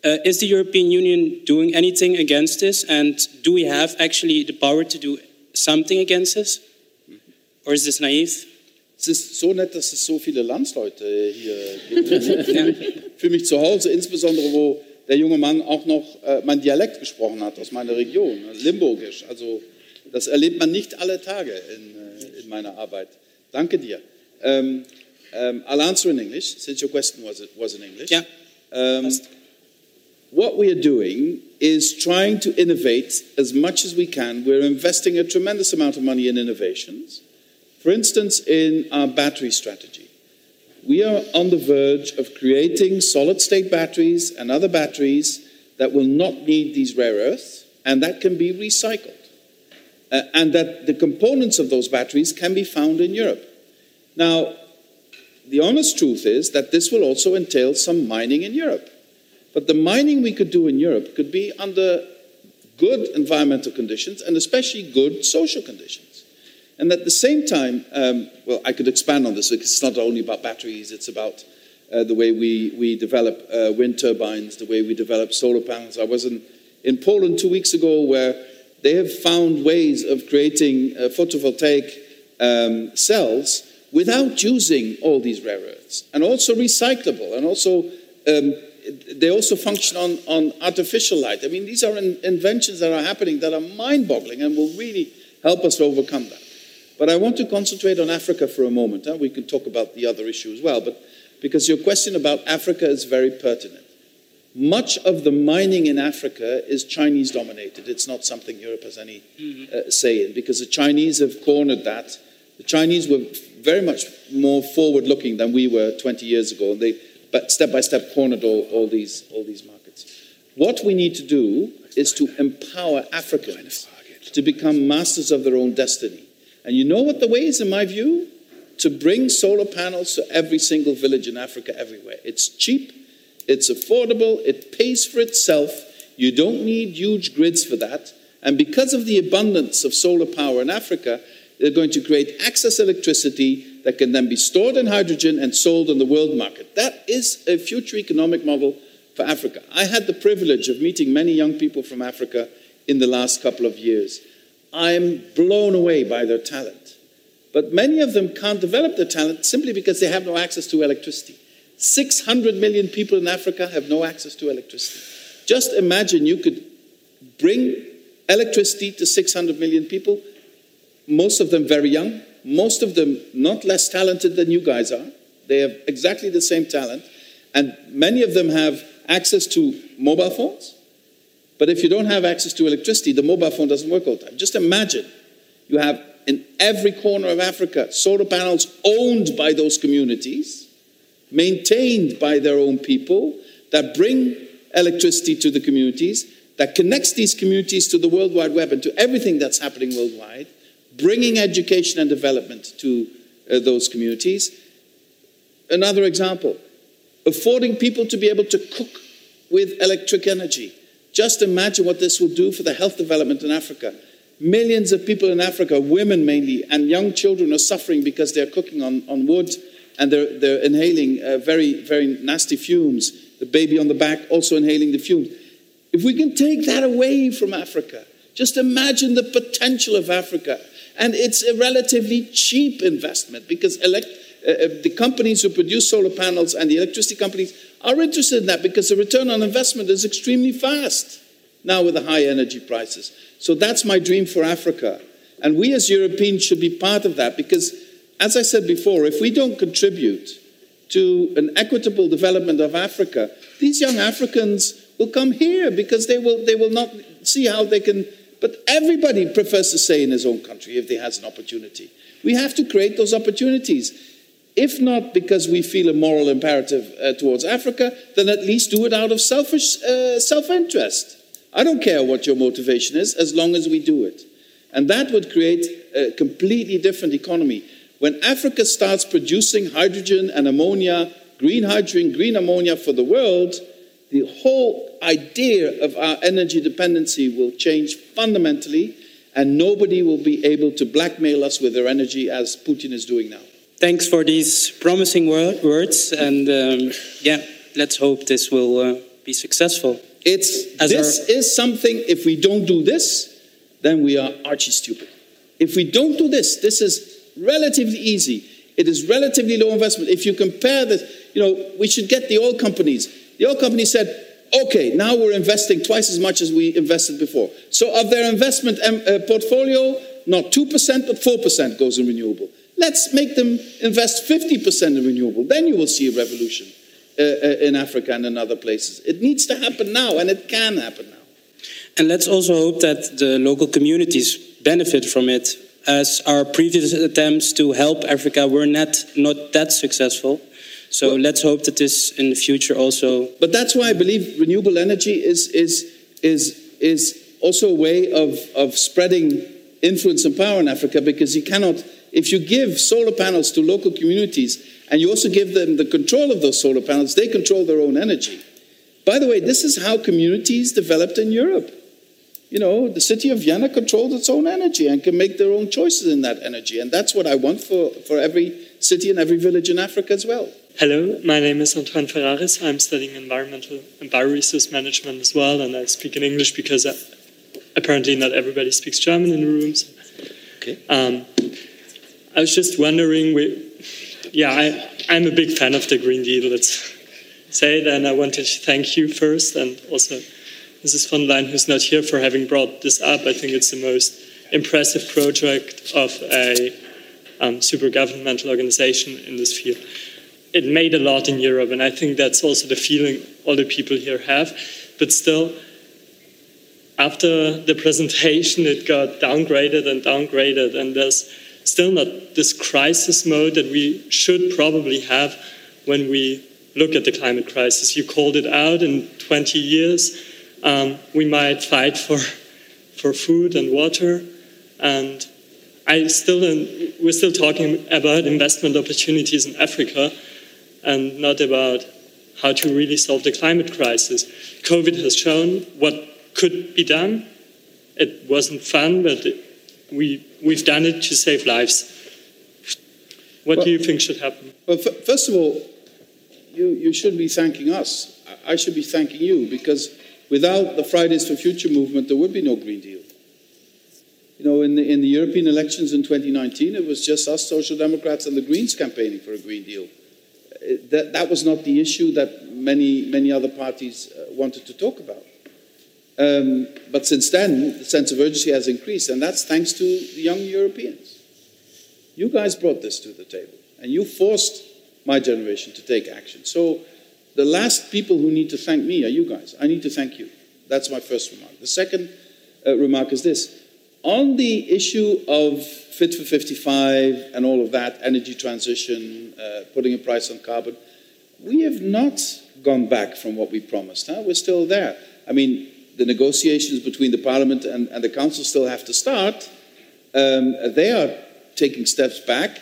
Uh, is the European Union doing anything against this? And do we have actually the power to do something against this? Or is this naive? Es ist so nett, dass es so viele Landsleute hier gibt. Ich fühle mich zu Hause, insbesondere wo der junge Mann auch noch äh, mein Dialekt gesprochen hat aus meiner Region, Limburgisch. Also das erlebt man nicht alle Tage in, in meiner Arbeit. Danke dir. Um, um, I'll answer in English, since your question was, was in English. Yeah. Um, what we are doing is trying to innovate as much as we can. We're investing a tremendous amount of money in innovations. For instance, in our battery strategy, we are on the verge of creating solid state batteries and other batteries that will not need these rare earths and that can be recycled uh, and that the components of those batteries can be found in Europe. Now, the honest truth is that this will also entail some mining in Europe. But the mining we could do in Europe could be under good environmental conditions and especially good social conditions. And at the same time, um, well, I could expand on this because it's not only about batteries, it's about uh, the way we, we develop uh, wind turbines, the way we develop solar panels. I was in, in Poland two weeks ago where they have found ways of creating uh, photovoltaic um, cells without using all these rare earths and also recyclable and also um, they also function on, on artificial light. I mean, these are in, inventions that are happening that are mind boggling and will really help us to overcome that. But I want to concentrate on Africa for a moment. Huh? We can talk about the other issue as well, but because your question about Africa is very pertinent. Much of the mining in Africa is Chinese dominated. It's not something Europe has any uh, say in because the Chinese have cornered that. The Chinese were very much more forward looking than we were 20 years ago. And they but step by step cornered all, all, these, all these markets. What we need to do is to empower Africans to become masters of their own destiny. And you know what the way is, in my view? To bring solar panels to every single village in Africa everywhere. It's cheap, it's affordable, it pays for itself. You don't need huge grids for that. And because of the abundance of solar power in Africa, they're going to create excess electricity that can then be stored in hydrogen and sold on the world market. That is a future economic model for Africa. I had the privilege of meeting many young people from Africa in the last couple of years. I'm blown away by their talent. But many of them can't develop their talent simply because they have no access to electricity. 600 million people in Africa have no access to electricity. Just imagine you could bring electricity to 600 million people, most of them very young, most of them not less talented than you guys are. They have exactly the same talent. And many of them have access to mobile phones. But if you don't have access to electricity, the mobile phone doesn't work all the time. Just imagine you have in every corner of Africa solar panels owned by those communities, maintained by their own people, that bring electricity to the communities, that connects these communities to the World Wide Web and to everything that's happening worldwide, bringing education and development to uh, those communities. Another example, affording people to be able to cook with electric energy. Just imagine what this will do for the health development in Africa. Millions of people in Africa, women mainly, and young children are suffering because they're cooking on, on wood and they're, they're inhaling uh, very, very nasty fumes. The baby on the back also inhaling the fumes. If we can take that away from Africa, just imagine the potential of Africa and it's a relatively cheap investment because elect, uh, uh, the companies who produce solar panels and the electricity companies are interested in that because the return on investment is extremely fast now with the high energy prices. So that's my dream for Africa. And we as Europeans should be part of that because, as I said before, if we don't contribute to an equitable development of Africa, these young Africans will come here because they will, they will not see how they can but everybody prefers to stay in his own country if he has an opportunity. We have to create those opportunities. If not because we feel a moral imperative uh, towards Africa, then at least do it out of selfish uh, self interest. I don't care what your motivation is as long as we do it. And that would create a completely different economy. When Africa starts producing hydrogen and ammonia, green hydrogen, green ammonia for the world, the whole idea of our energy dependency will change fundamentally, and nobody will be able to blackmail us with their energy as Putin is doing now. Thanks for these promising words, and um, yeah, let's hope this will uh, be successful. It's As this our... is something. If we don't do this, then we are archy stupid. If we don't do this, this is relatively easy. It is relatively low investment. If you compare this, you know, we should get the oil companies the oil company said, okay, now we're investing twice as much as we invested before. So of their investment um, uh, portfolio, not 2%, but 4% goes in renewable. Let's make them invest 50% in renewable. Then you will see a revolution uh, uh, in Africa and in other places. It needs to happen now, and it can happen now. And let's also hope that the local communities benefit from it, as our previous attempts to help Africa were not, not that successful. So let's hope that this in the future also. But that's why I believe renewable energy is is is is also a way of of spreading influence and power in Africa because you cannot if you give solar panels to local communities and you also give them the control of those solar panels, they control their own energy. By the way, this is how communities developed in Europe. You know, the city of Vienna controls its own energy and can make their own choices in that energy. And that's what I want for, for every city and every village in Africa as well. Hello, my name is Antoine Ferraris. I'm studying environmental and bioresource management as well, and I speak in English because uh, apparently not everybody speaks German in the rooms. Okay. Um, I was just wondering, we, yeah, I, I'm a big fan of the Green Deal, let's say it, and I wanted to thank you first, and also Mrs. von Leyen, who's not here, for having brought this up. I think it's the most impressive project of a um, super governmental organization in this field it made a lot in Europe, and I think that's also the feeling all the people here have. But still, after the presentation, it got downgraded and downgraded, and there's still not this crisis mode that we should probably have when we look at the climate crisis. You called it out in 20 years. Um, we might fight for, for food and water. And I still, we're still talking about investment opportunities in Africa and not about how to really solve the climate crisis. COVID has shown what could be done. It wasn't fun, but it, we, we've done it to save lives. What well, do you think should happen? Well, first of all, you, you should be thanking us. I should be thanking you because without the Fridays for Future movement, there would be no Green Deal. You know, in the, in the European elections in 2019, it was just us Social Democrats and the Greens campaigning for a Green Deal. That, that was not the issue that many, many other parties uh, wanted to talk about. Um, but since then, the sense of urgency has increased, and that's thanks to the young Europeans. You guys brought this to the table, and you forced my generation to take action. So the last people who need to thank me are you guys. I need to thank you. That's my first remark. The second uh, remark is this. On the issue of Fit for 55 and all of that, energy transition, uh, putting a price on carbon, we have not gone back from what we promised. Huh? We're still there. I mean, the negotiations between the Parliament and, and the Council still have to start. Um, they are taking steps back,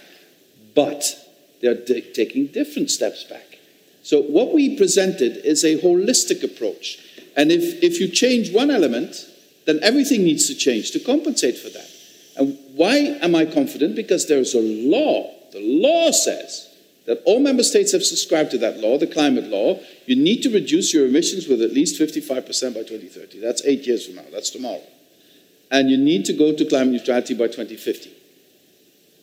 but they're taking different steps back. So, what we presented is a holistic approach. And if, if you change one element, then everything needs to change to compensate for that. And why am I confident? Because there's a law. The law says that all member states have subscribed to that law, the climate law. You need to reduce your emissions with at least 55% by 2030. That's eight years from now. That's tomorrow. And you need to go to climate neutrality by 2050.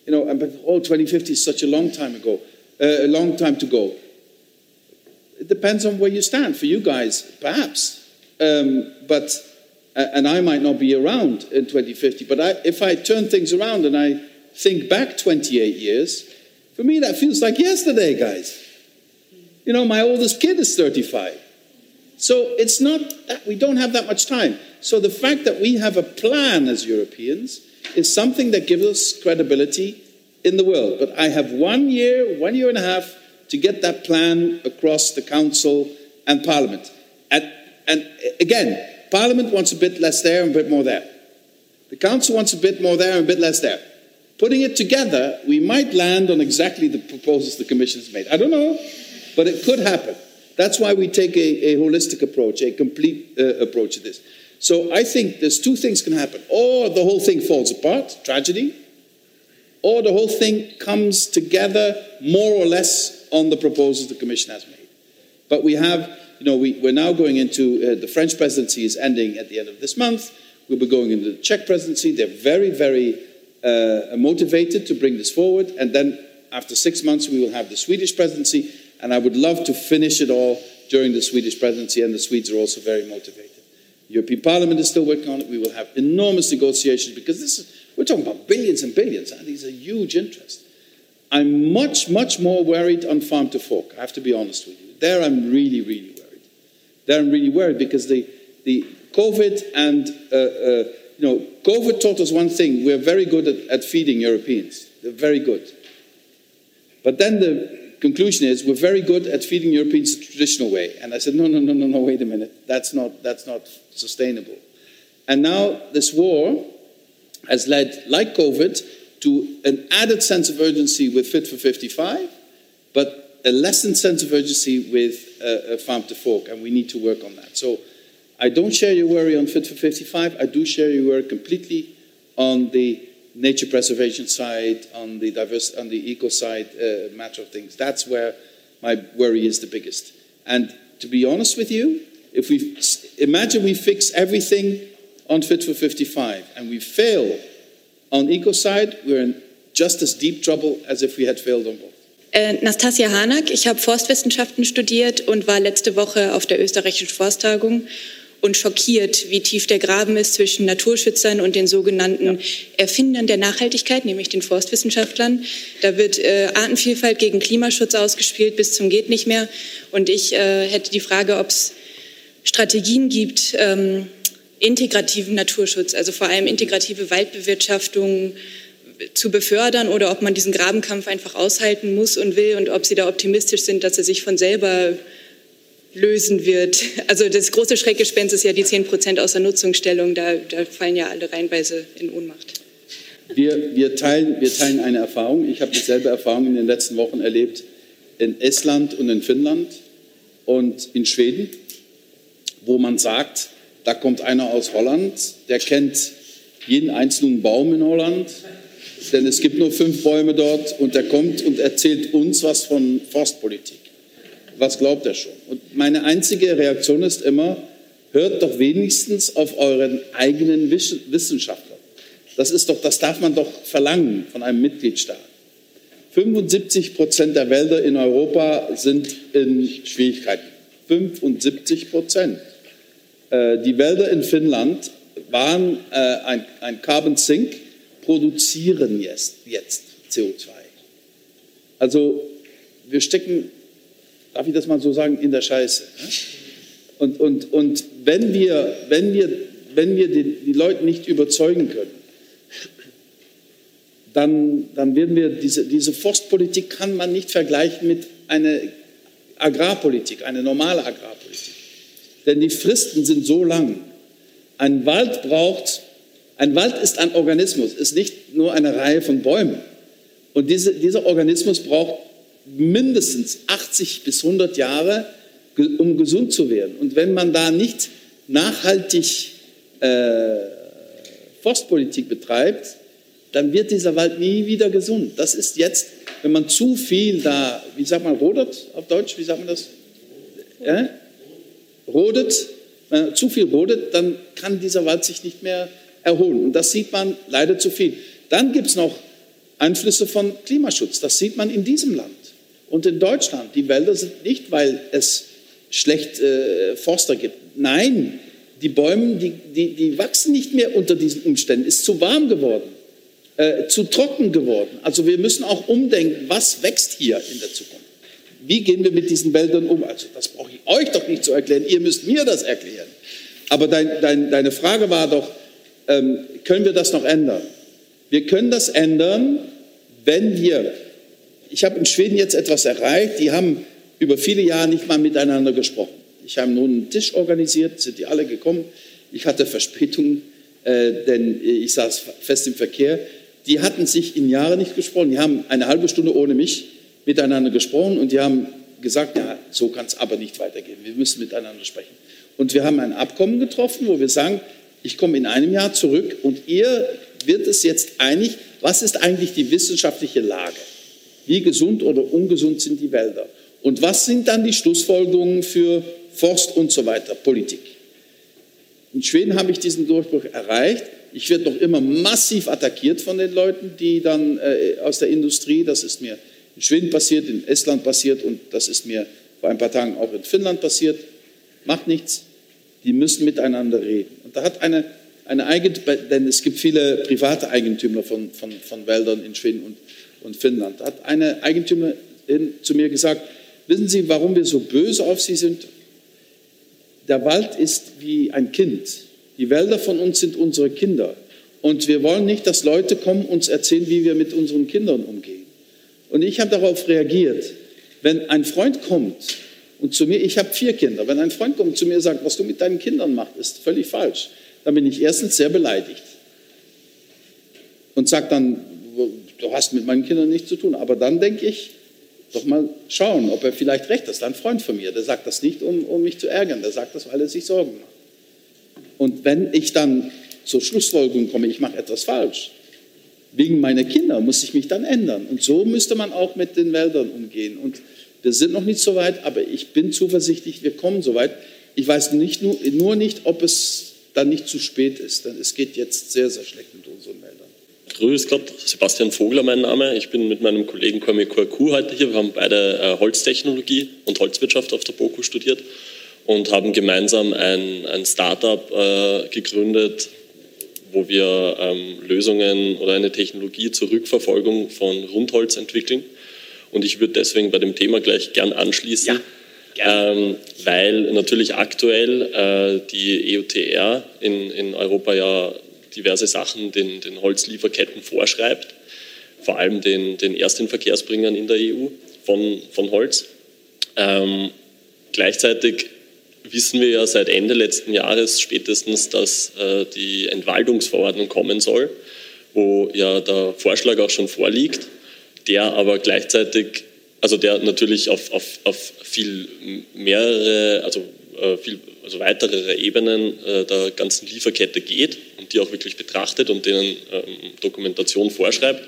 You know, but oh, 2050 is such a long time ago, uh, a long time to go. It depends on where you stand. For you guys, perhaps, um, but and I might not be around in 2050. But I, if I turn things around and I think back 28 years, for me that feels like yesterday, guys. You know, my oldest kid is 35. So it's not that we don't have that much time. So the fact that we have a plan as Europeans is something that gives us credibility in the world. But I have one year, one year and a half to get that plan across the Council and Parliament. And, and again, Parliament wants a bit less there and a bit more there. The Council wants a bit more there and a bit less there. Putting it together, we might land on exactly the proposals the Commission has made. I don't know, but it could happen. That's why we take a, a holistic approach, a complete uh, approach to this. So I think there's two things can happen. Or the whole thing falls apart, tragedy, or the whole thing comes together more or less on the proposals the Commission has made. But we have, you know, we, we're now going into uh, the French presidency is ending at the end of this month. We'll be going into the Czech presidency. They're very, very uh, motivated to bring this forward. And then after six months, we will have the Swedish presidency. And I would love to finish it all during the Swedish presidency. And the Swedes are also very motivated. European Parliament is still working on it. We will have enormous negotiations because this is, we're talking about billions and billions. Huh? These are huge interests. I'm much, much more worried on farm to fork. I have to be honest with you. There, I'm really, really worried. There, I'm really worried because the, the COVID and uh, uh, you know, COVID taught us one thing: we're very good at, at feeding Europeans. They're very good. But then the conclusion is we're very good at feeding Europeans the traditional way. And I said, no, no, no, no, no, wait a minute. That's not, that's not sustainable. And now this war has led, like COVID, to an added sense of urgency with Fit for 55, but a lessened sense of urgency with Farm to Fork, and we need to work on that. So I don't share your worry on Fit for 55. I do share your worry completely on the nature preservation side, on the diverse, on the eco side uh, matter of things. That's where my worry is the biggest. And to be honest with you, if we imagine we fix everything on Fit for 55 and we fail on eco side, we're in just as deep trouble as if we had failed on both. Äh, Nastasia Hanak, ich habe Forstwissenschaften studiert und war letzte Woche auf der österreichischen Forsttagung und schockiert, wie tief der Graben ist zwischen Naturschützern und den sogenannten ja. Erfindern der Nachhaltigkeit, nämlich den Forstwissenschaftlern. Da wird äh, Artenvielfalt gegen Klimaschutz ausgespielt bis zum geht nicht mehr. Und ich äh, hätte die Frage, ob es Strategien gibt, ähm, integrativen Naturschutz, also vor allem integrative Waldbewirtschaftung, zu befördern oder ob man diesen Grabenkampf einfach aushalten muss und will und ob Sie da optimistisch sind, dass er sich von selber lösen wird. Also das große Schreckgespenst ist ja die 10 Prozent außer Nutzungsstellung, da, da fallen ja alle reihenweise in Ohnmacht. Wir, wir, teilen, wir teilen eine Erfahrung. Ich habe dieselbe Erfahrung in den letzten Wochen erlebt in Estland und in Finnland und in Schweden, wo man sagt, da kommt einer aus Holland, der kennt jeden einzelnen Baum in Holland, denn es gibt nur fünf Bäume dort und der kommt und erzählt uns was von Forstpolitik. Was glaubt er schon? Und meine einzige Reaktion ist immer, hört doch wenigstens auf euren eigenen Wissenschaftler. Das ist doch, das darf man doch verlangen von einem Mitgliedstaat. 75 Prozent der Wälder in Europa sind in Schwierigkeiten. 75 Prozent. Äh, die Wälder in Finnland waren äh, ein Carbon Sink, produzieren jetzt, jetzt CO2. Also wir stecken, darf ich das mal so sagen, in der Scheiße. Ne? Und, und, und wenn wir, wenn wir, wenn wir die, die Leute nicht überzeugen können, dann, dann werden wir diese, diese Forstpolitik kann man nicht vergleichen mit einer Agrarpolitik, eine normale Agrarpolitik. Denn die Fristen sind so lang. Ein Wald braucht, ein Wald ist ein Organismus, ist nicht nur eine Reihe von Bäumen. Und diese, dieser Organismus braucht mindestens 80 bis 100 Jahre, um gesund zu werden. Und wenn man da nicht nachhaltig äh, Forstpolitik betreibt, dann wird dieser Wald nie wieder gesund. Das ist jetzt, wenn man zu viel da, wie sagt man, rodet auf Deutsch, wie sagt man das? Ja? Rodet, wenn man zu viel rodet, dann kann dieser Wald sich nicht mehr erholen. Und das sieht man leider zu viel. Dann gibt es noch Einflüsse von Klimaschutz. Das sieht man in diesem Land und in Deutschland. Die Wälder sind nicht, weil es schlecht äh, Forster gibt. Nein, die Bäume, die, die, die wachsen nicht mehr unter diesen Umständen. Ist zu warm geworden äh, zu trocken geworden. Also wir müssen auch umdenken, was wächst hier in der Zukunft. Wie gehen wir mit diesen Wäldern um? Also das brauche ich euch doch nicht zu erklären, ihr müsst mir das erklären. Aber dein, dein, deine Frage war doch, ähm, können wir das noch ändern? Wir können das ändern, wenn wir, ich habe in Schweden jetzt etwas erreicht, die haben über viele Jahre nicht mal miteinander gesprochen. Ich habe nun einen Tisch organisiert, sind die alle gekommen. Ich hatte Verspätung, äh, denn ich saß fest im Verkehr die hatten sich in Jahren nicht gesprochen. Die haben eine halbe Stunde ohne mich miteinander gesprochen und die haben gesagt, ja, so kann es aber nicht weitergehen. Wir müssen miteinander sprechen. Und wir haben ein Abkommen getroffen, wo wir sagen, ich komme in einem Jahr zurück und ihr wird es jetzt einig, was ist eigentlich die wissenschaftliche Lage? Wie gesund oder ungesund sind die Wälder? Und was sind dann die Schlussfolgerungen für Forst und so weiter, Politik? In Schweden habe ich diesen Durchbruch erreicht. Ich werde noch immer massiv attackiert von den Leuten, die dann äh, aus der Industrie, das ist mir in Schweden passiert, in Estland passiert und das ist mir vor ein paar Tagen auch in Finnland passiert. Macht nichts, die müssen miteinander reden. Da hat eine, eine Eigentümer, denn es gibt viele private Eigentümer von, von, von Wäldern in Schweden und, und Finnland, da hat eine Eigentümerin zu mir gesagt, wissen Sie, warum wir so böse auf Sie sind? Der Wald ist wie ein Kind. Die Wälder von uns sind unsere Kinder. Und wir wollen nicht, dass Leute kommen und uns erzählen, wie wir mit unseren Kindern umgehen. Und ich habe darauf reagiert. Wenn ein Freund kommt und zu mir, ich habe vier Kinder, wenn ein Freund kommt zu mir und sagt, was du mit deinen Kindern machst, ist völlig falsch, dann bin ich erstens sehr beleidigt. Und sagt dann, du hast mit meinen Kindern nichts zu tun. Aber dann denke ich, doch mal schauen, ob er vielleicht recht ist. Ein Freund von mir, der sagt das nicht, um, um mich zu ärgern, der sagt das, weil er sich Sorgen macht. Und wenn ich dann zur Schlussfolgerung komme, ich mache etwas falsch, wegen meiner Kinder muss ich mich dann ändern. Und so müsste man auch mit den Wäldern umgehen. Und wir sind noch nicht so weit, aber ich bin zuversichtlich, wir kommen so weit. Ich weiß nicht, nur, nur nicht, ob es dann nicht zu spät ist, denn es geht jetzt sehr, sehr schlecht mit unseren Wäldern. Grüß Gott, Sebastian Vogler mein Name. Ich bin mit meinem Kollegen Kwame Kouakou heute hier. Wir haben beide äh, Holztechnologie und Holzwirtschaft auf der BOKU studiert und haben gemeinsam ein, ein Startup äh, gegründet, wo wir ähm, Lösungen oder eine Technologie zur Rückverfolgung von Rundholz entwickeln. Und ich würde deswegen bei dem Thema gleich gern anschließen, ja, ähm, weil natürlich aktuell äh, die EUTR in, in Europa ja diverse Sachen den, den Holzlieferketten vorschreibt, vor allem den, den ersten Verkehrsbringern in der EU von, von Holz. Ähm, gleichzeitig wissen wir ja seit Ende letzten Jahres spätestens, dass äh, die Entwaldungsverordnung kommen soll, wo ja der Vorschlag auch schon vorliegt, der aber gleichzeitig, also der natürlich auf, auf, auf viel mehrere, also äh, viel also weitere Ebenen äh, der ganzen Lieferkette geht und die auch wirklich betrachtet und denen ähm, Dokumentation vorschreibt.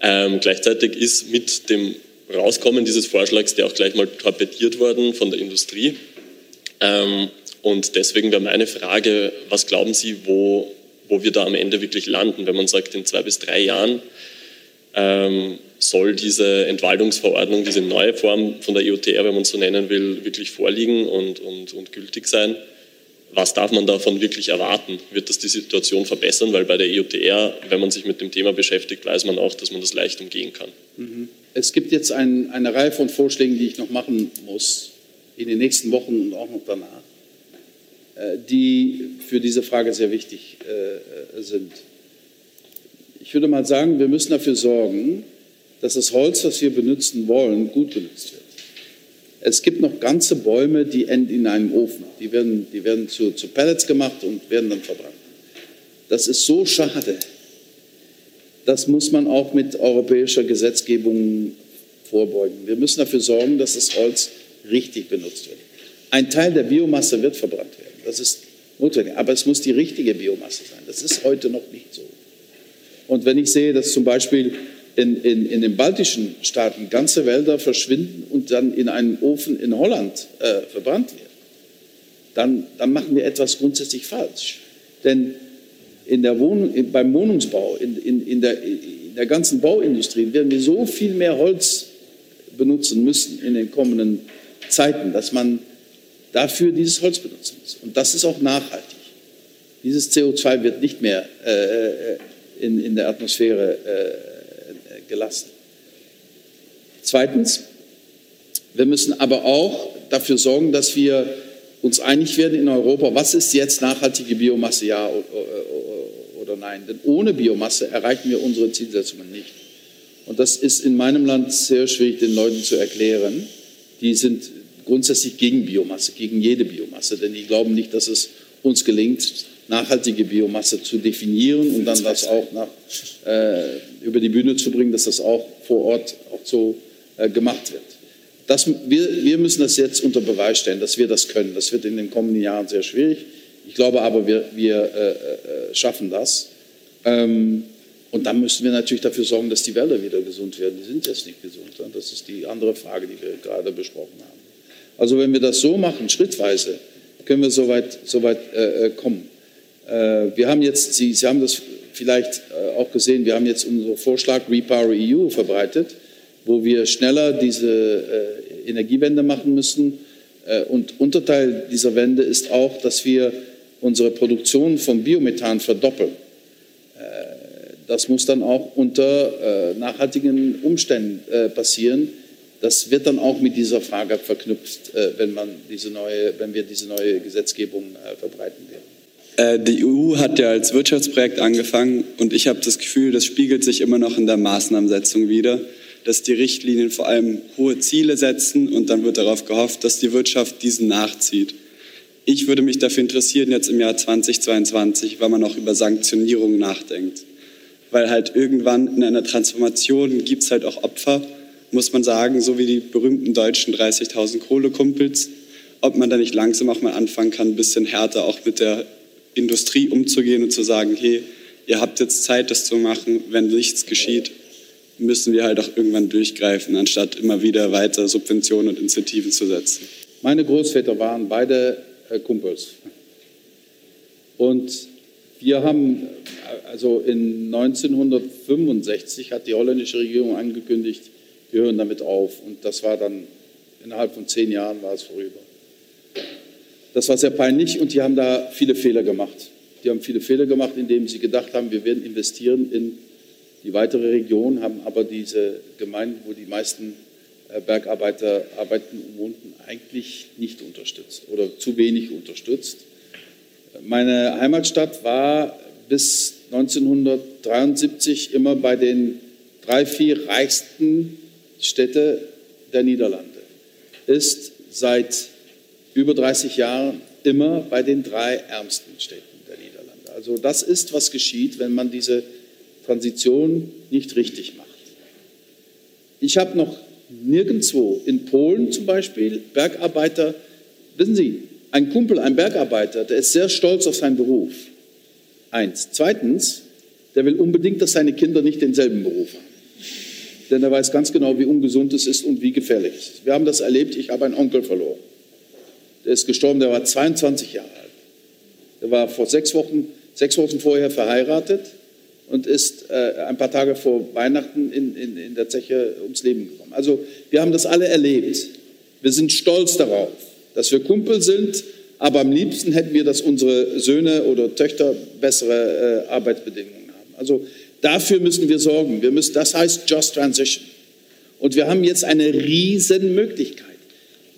Ähm, gleichzeitig ist mit dem Rauskommen dieses Vorschlags, der auch gleich mal torpediert worden von der Industrie, ähm, und deswegen wäre meine Frage, was glauben Sie, wo, wo wir da am Ende wirklich landen, wenn man sagt, in zwei bis drei Jahren ähm, soll diese Entwaldungsverordnung, diese neue Form von der EUTR, wenn man so nennen will, wirklich vorliegen und, und, und gültig sein? Was darf man davon wirklich erwarten? Wird das die Situation verbessern? Weil bei der EUTR, wenn man sich mit dem Thema beschäftigt, weiß man auch, dass man das leicht umgehen kann. Mhm. Es gibt jetzt ein, eine Reihe von Vorschlägen, die ich noch machen muss in den nächsten Wochen und auch noch danach, äh, die für diese Frage sehr wichtig äh, sind. Ich würde mal sagen, wir müssen dafür sorgen, dass das Holz, das wir benutzen wollen, gut benutzt wird. Es gibt noch ganze Bäume, die enden in einem Ofen. Die werden, die werden zu, zu Pellets gemacht und werden dann verbrannt. Das ist so schade. Das muss man auch mit europäischer Gesetzgebung vorbeugen. Wir müssen dafür sorgen, dass das Holz richtig benutzt wird. Ein Teil der Biomasse wird verbrannt werden. Das ist notwendig. Aber es muss die richtige Biomasse sein. Das ist heute noch nicht so. Und wenn ich sehe, dass zum Beispiel in, in, in den baltischen Staaten ganze Wälder verschwinden und dann in einen Ofen in Holland äh, verbrannt werden, dann, dann machen wir etwas grundsätzlich falsch. Denn in der Wohnung, beim Wohnungsbau, in, in, in, der, in der ganzen Bauindustrie werden wir so viel mehr Holz benutzen müssen in den kommenden Zeiten, dass man dafür dieses Holz benutzen muss. Und das ist auch nachhaltig. Dieses CO2 wird nicht mehr äh, in, in der Atmosphäre äh, gelassen. Zweitens, wir müssen aber auch dafür sorgen, dass wir uns einig werden in Europa, was ist jetzt nachhaltige Biomasse, ja oder nein. Denn ohne Biomasse erreichen wir unsere Zielsetzungen nicht. Und das ist in meinem Land sehr schwierig den Leuten zu erklären. Die sind grundsätzlich gegen Biomasse, gegen jede Biomasse, denn die glauben nicht, dass es uns gelingt, nachhaltige Biomasse zu definieren und dann das auch nach, äh, über die Bühne zu bringen, dass das auch vor Ort auch so äh, gemacht wird. Das, wir, wir müssen das jetzt unter Beweis stellen, dass wir das können. Das wird in den kommenden Jahren sehr schwierig. Ich glaube aber, wir, wir äh, äh schaffen das. Ähm, und dann müssen wir natürlich dafür sorgen, dass die Wälder wieder gesund werden. Die sind jetzt nicht gesund. Das ist die andere Frage, die wir gerade besprochen haben. Also wenn wir das so machen, schrittweise, können wir so weit, so weit äh, äh, kommen. Äh, wir haben jetzt, Sie, Sie haben das vielleicht äh, auch gesehen, wir haben jetzt unseren Vorschlag Repower EU verbreitet, wo wir schneller diese äh, Energiewende machen müssen. Und Unterteil dieser Wende ist auch, dass wir unsere Produktion von Biomethan verdoppeln. Das muss dann auch unter nachhaltigen Umständen passieren das wird dann auch mit dieser Frage verknüpft, wenn, man diese neue, wenn wir diese neue Gesetzgebung verbreiten werden. Äh, die EU hat ja als Wirtschaftsprojekt angefangen und ich habe das Gefühl, das spiegelt sich immer noch in der Maßnahmensetzung wieder, dass die Richtlinien vor allem hohe Ziele setzen und dann wird darauf gehofft, dass die Wirtschaft diesen nachzieht. Ich würde mich dafür interessieren, jetzt im Jahr 2022, weil man auch über Sanktionierungen nachdenkt. Weil halt irgendwann in einer Transformation gibt es halt auch Opfer muss man sagen, so wie die berühmten deutschen 30.000 Kohlekumpels, ob man da nicht langsam auch mal anfangen kann, ein bisschen härter auch mit der Industrie umzugehen und zu sagen, hey, ihr habt jetzt Zeit, das zu machen, wenn nichts geschieht, müssen wir halt auch irgendwann durchgreifen, anstatt immer wieder weiter Subventionen und Incentiven zu setzen. Meine Großväter waren beide äh, Kumpels. Und wir haben, also in 1965 hat die holländische Regierung angekündigt, wir hören damit auf. Und das war dann, innerhalb von zehn Jahren war es vorüber. Das war sehr peinlich und die haben da viele Fehler gemacht. Die haben viele Fehler gemacht, indem sie gedacht haben, wir werden investieren in die weitere Region, haben aber diese Gemeinden, wo die meisten äh, Bergarbeiter arbeiten und wohnten, eigentlich nicht unterstützt oder zu wenig unterstützt. Meine Heimatstadt war bis 1973 immer bei den drei, vier reichsten Städte der Niederlande, ist seit über 30 Jahren immer bei den drei ärmsten Städten der Niederlande. Also das ist, was geschieht, wenn man diese Transition nicht richtig macht. Ich habe noch nirgendwo, in Polen zum Beispiel, Bergarbeiter, wissen Sie, ein Kumpel, ein Bergarbeiter, der ist sehr stolz auf seinen Beruf. Eins. Zweitens, der will unbedingt, dass seine Kinder nicht denselben Beruf haben. Denn er weiß ganz genau, wie ungesund es ist und wie gefährlich es ist. Wir haben das erlebt, ich habe einen Onkel verloren. Der ist gestorben, der war 22 Jahre alt. Der war vor sechs Wochen, sechs Wochen vorher verheiratet und ist äh, ein paar Tage vor Weihnachten in, in, in der Zeche ums Leben gekommen. Also wir haben das alle erlebt. Wir sind stolz darauf, dass wir Kumpel sind, aber am liebsten hätten wir, dass unsere Söhne oder Töchter bessere äh, Arbeitsbedingungen haben. Also dafür müssen wir sorgen. Wir müssen, das heißt Just Transition. Und wir haben jetzt eine riesen Möglichkeit.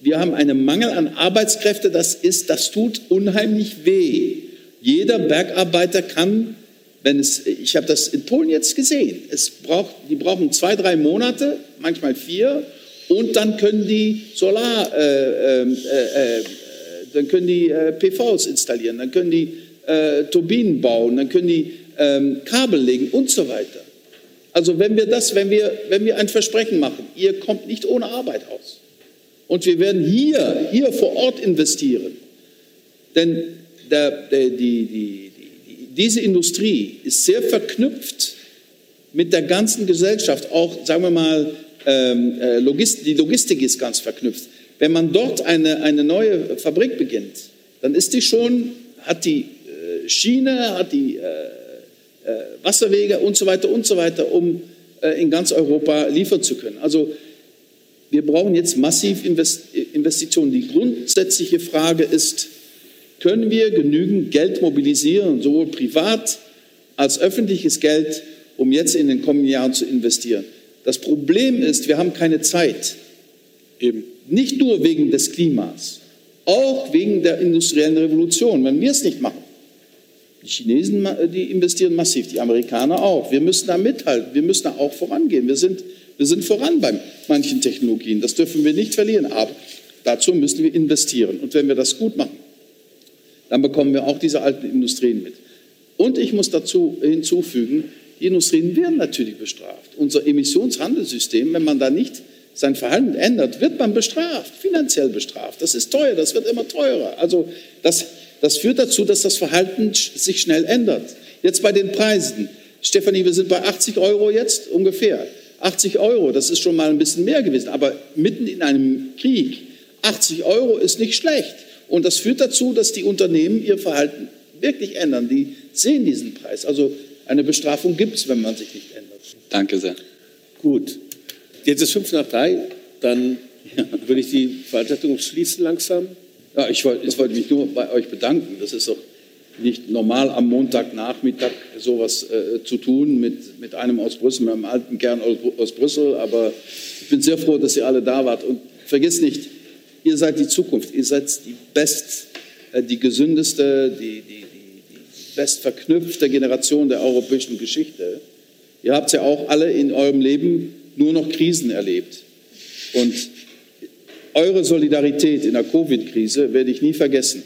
Wir haben einen Mangel an Arbeitskräften, das, ist, das tut unheimlich weh. Jeder Bergarbeiter kann, wenn es, ich habe das in Polen jetzt gesehen, es braucht, die brauchen zwei, drei Monate, manchmal vier, und dann können die Solar, äh, ähm, äh, äh, dann können die äh, PVs installieren, dann können die äh, Turbinen bauen, dann können die ähm, Kabel legen und so weiter. Also wenn wir das, wenn wir, wenn wir ein Versprechen machen, ihr kommt nicht ohne Arbeit aus. Und wir werden hier, hier vor Ort investieren. Denn der, der, die, die, die, diese Industrie ist sehr verknüpft mit der ganzen Gesellschaft. Auch, sagen wir mal, ähm, äh, Logist, die Logistik ist ganz verknüpft. Wenn man dort eine, eine neue Fabrik beginnt, dann ist die schon, hat die äh, Schiene, hat die äh, äh Wasserwege und so weiter und so weiter, um äh, in ganz Europa liefern zu können. Also wir brauchen jetzt massiv Investitionen. Die grundsätzliche Frage ist, können wir genügend Geld mobilisieren, sowohl privat als öffentliches Geld, um jetzt in den kommenden Jahren zu investieren? Das Problem ist, wir haben keine Zeit. Eben. Nicht nur wegen des Klimas, auch wegen der industriellen Revolution. Wenn wir es nicht machen, die Chinesen die investieren massiv, die Amerikaner auch. Wir müssen da mithalten, wir müssen da auch vorangehen. Wir sind wir sind voran bei manchen Technologien. Das dürfen wir nicht verlieren. Aber dazu müssen wir investieren. Und wenn wir das gut machen, dann bekommen wir auch diese alten Industrien mit. Und ich muss dazu hinzufügen, die Industrien werden natürlich bestraft. Unser Emissionshandelssystem, wenn man da nicht sein Verhalten ändert, wird man bestraft, finanziell bestraft. Das ist teuer, das wird immer teurer. Also das, das führt dazu, dass das Verhalten sich schnell ändert. Jetzt bei den Preisen. Stefanie, wir sind bei 80 Euro jetzt ungefähr. 80 Euro, das ist schon mal ein bisschen mehr gewesen, aber mitten in einem Krieg, 80 Euro ist nicht schlecht. Und das führt dazu, dass die Unternehmen ihr Verhalten wirklich ändern. Die sehen diesen Preis. Also eine Bestrafung gibt es, wenn man sich nicht ändert. Danke sehr. Gut. Jetzt ist fünf nach drei. Dann würde ich die Veranstaltung schließen langsam. Ja, ich wollte, ich wollte mich nur bei euch bedanken. Das ist doch nicht normal am Montagnachmittag sowas äh, zu tun mit, mit einem aus Brüssel, mit einem alten Kern aus, Brüssel. Aber ich bin sehr froh, dass ihr alle da wart. Und vergiss nicht, ihr seid die Zukunft. Ihr seid die best, äh, die gesündeste, die, die, die, die bestverknüpfte Generation der europäischen Geschichte. Ihr habt ja auch alle in eurem Leben nur noch Krisen erlebt. Und eure Solidarität in der Covid-Krise werde ich nie vergessen.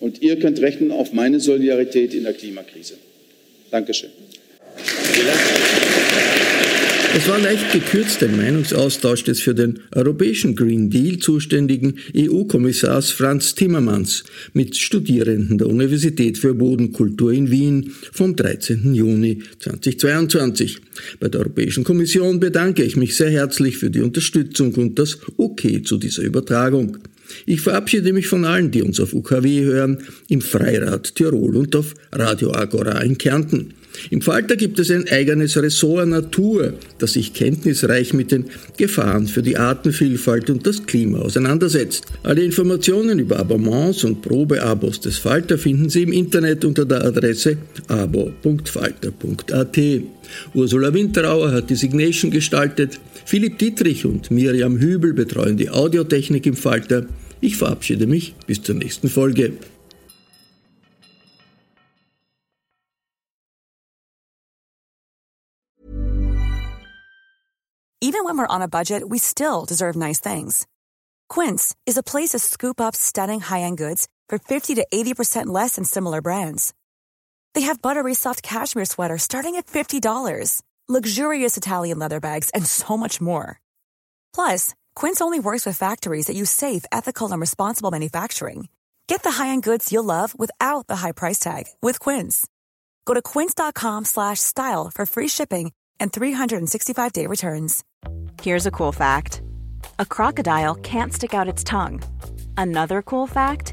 Und ihr könnt rechnen auf meine Solidarität in der Klimakrise. Dankeschön. Es war leicht gekürzt ein Meinungsaustausch des für den europäischen Green Deal zuständigen EU-Kommissars Franz Timmermans mit Studierenden der Universität für Bodenkultur in Wien vom 13. Juni 2022. Bei der Europäischen Kommission bedanke ich mich sehr herzlich für die Unterstützung und das Okay zu dieser Übertragung. Ich verabschiede mich von allen, die uns auf UKW hören, im Freirad Tirol und auf Radio Agora in Kärnten. Im Falter gibt es ein eigenes Ressort Natur, das sich kenntnisreich mit den Gefahren für die Artenvielfalt und das Klima auseinandersetzt. Alle Informationen über Abonnements und Probeabos des Falter finden Sie im Internet unter der Adresse abo.falter.at. Ursula Winterauer hat die Signation gestaltet, Philipp Dietrich und Miriam Hübel betreuen die Audiotechnik im Falter. Ich verabschiede mich bis zur nächsten Folge. Even when we're on a budget, we still deserve nice things. Quince is a place to scoop up stunning high-end goods for 50 to 80% less than similar brands. They have buttery soft cashmere sweaters starting at $50 luxurious Italian leather bags, and so much more. Plus, Quince only works with factories that use safe, ethical, and responsible manufacturing. Get the high-end goods you'll love without the high price tag with Quince. Go to quince.com slash style for free shipping and 365-day returns. Here's a cool fact. A crocodile can't stick out its tongue. Another cool fact,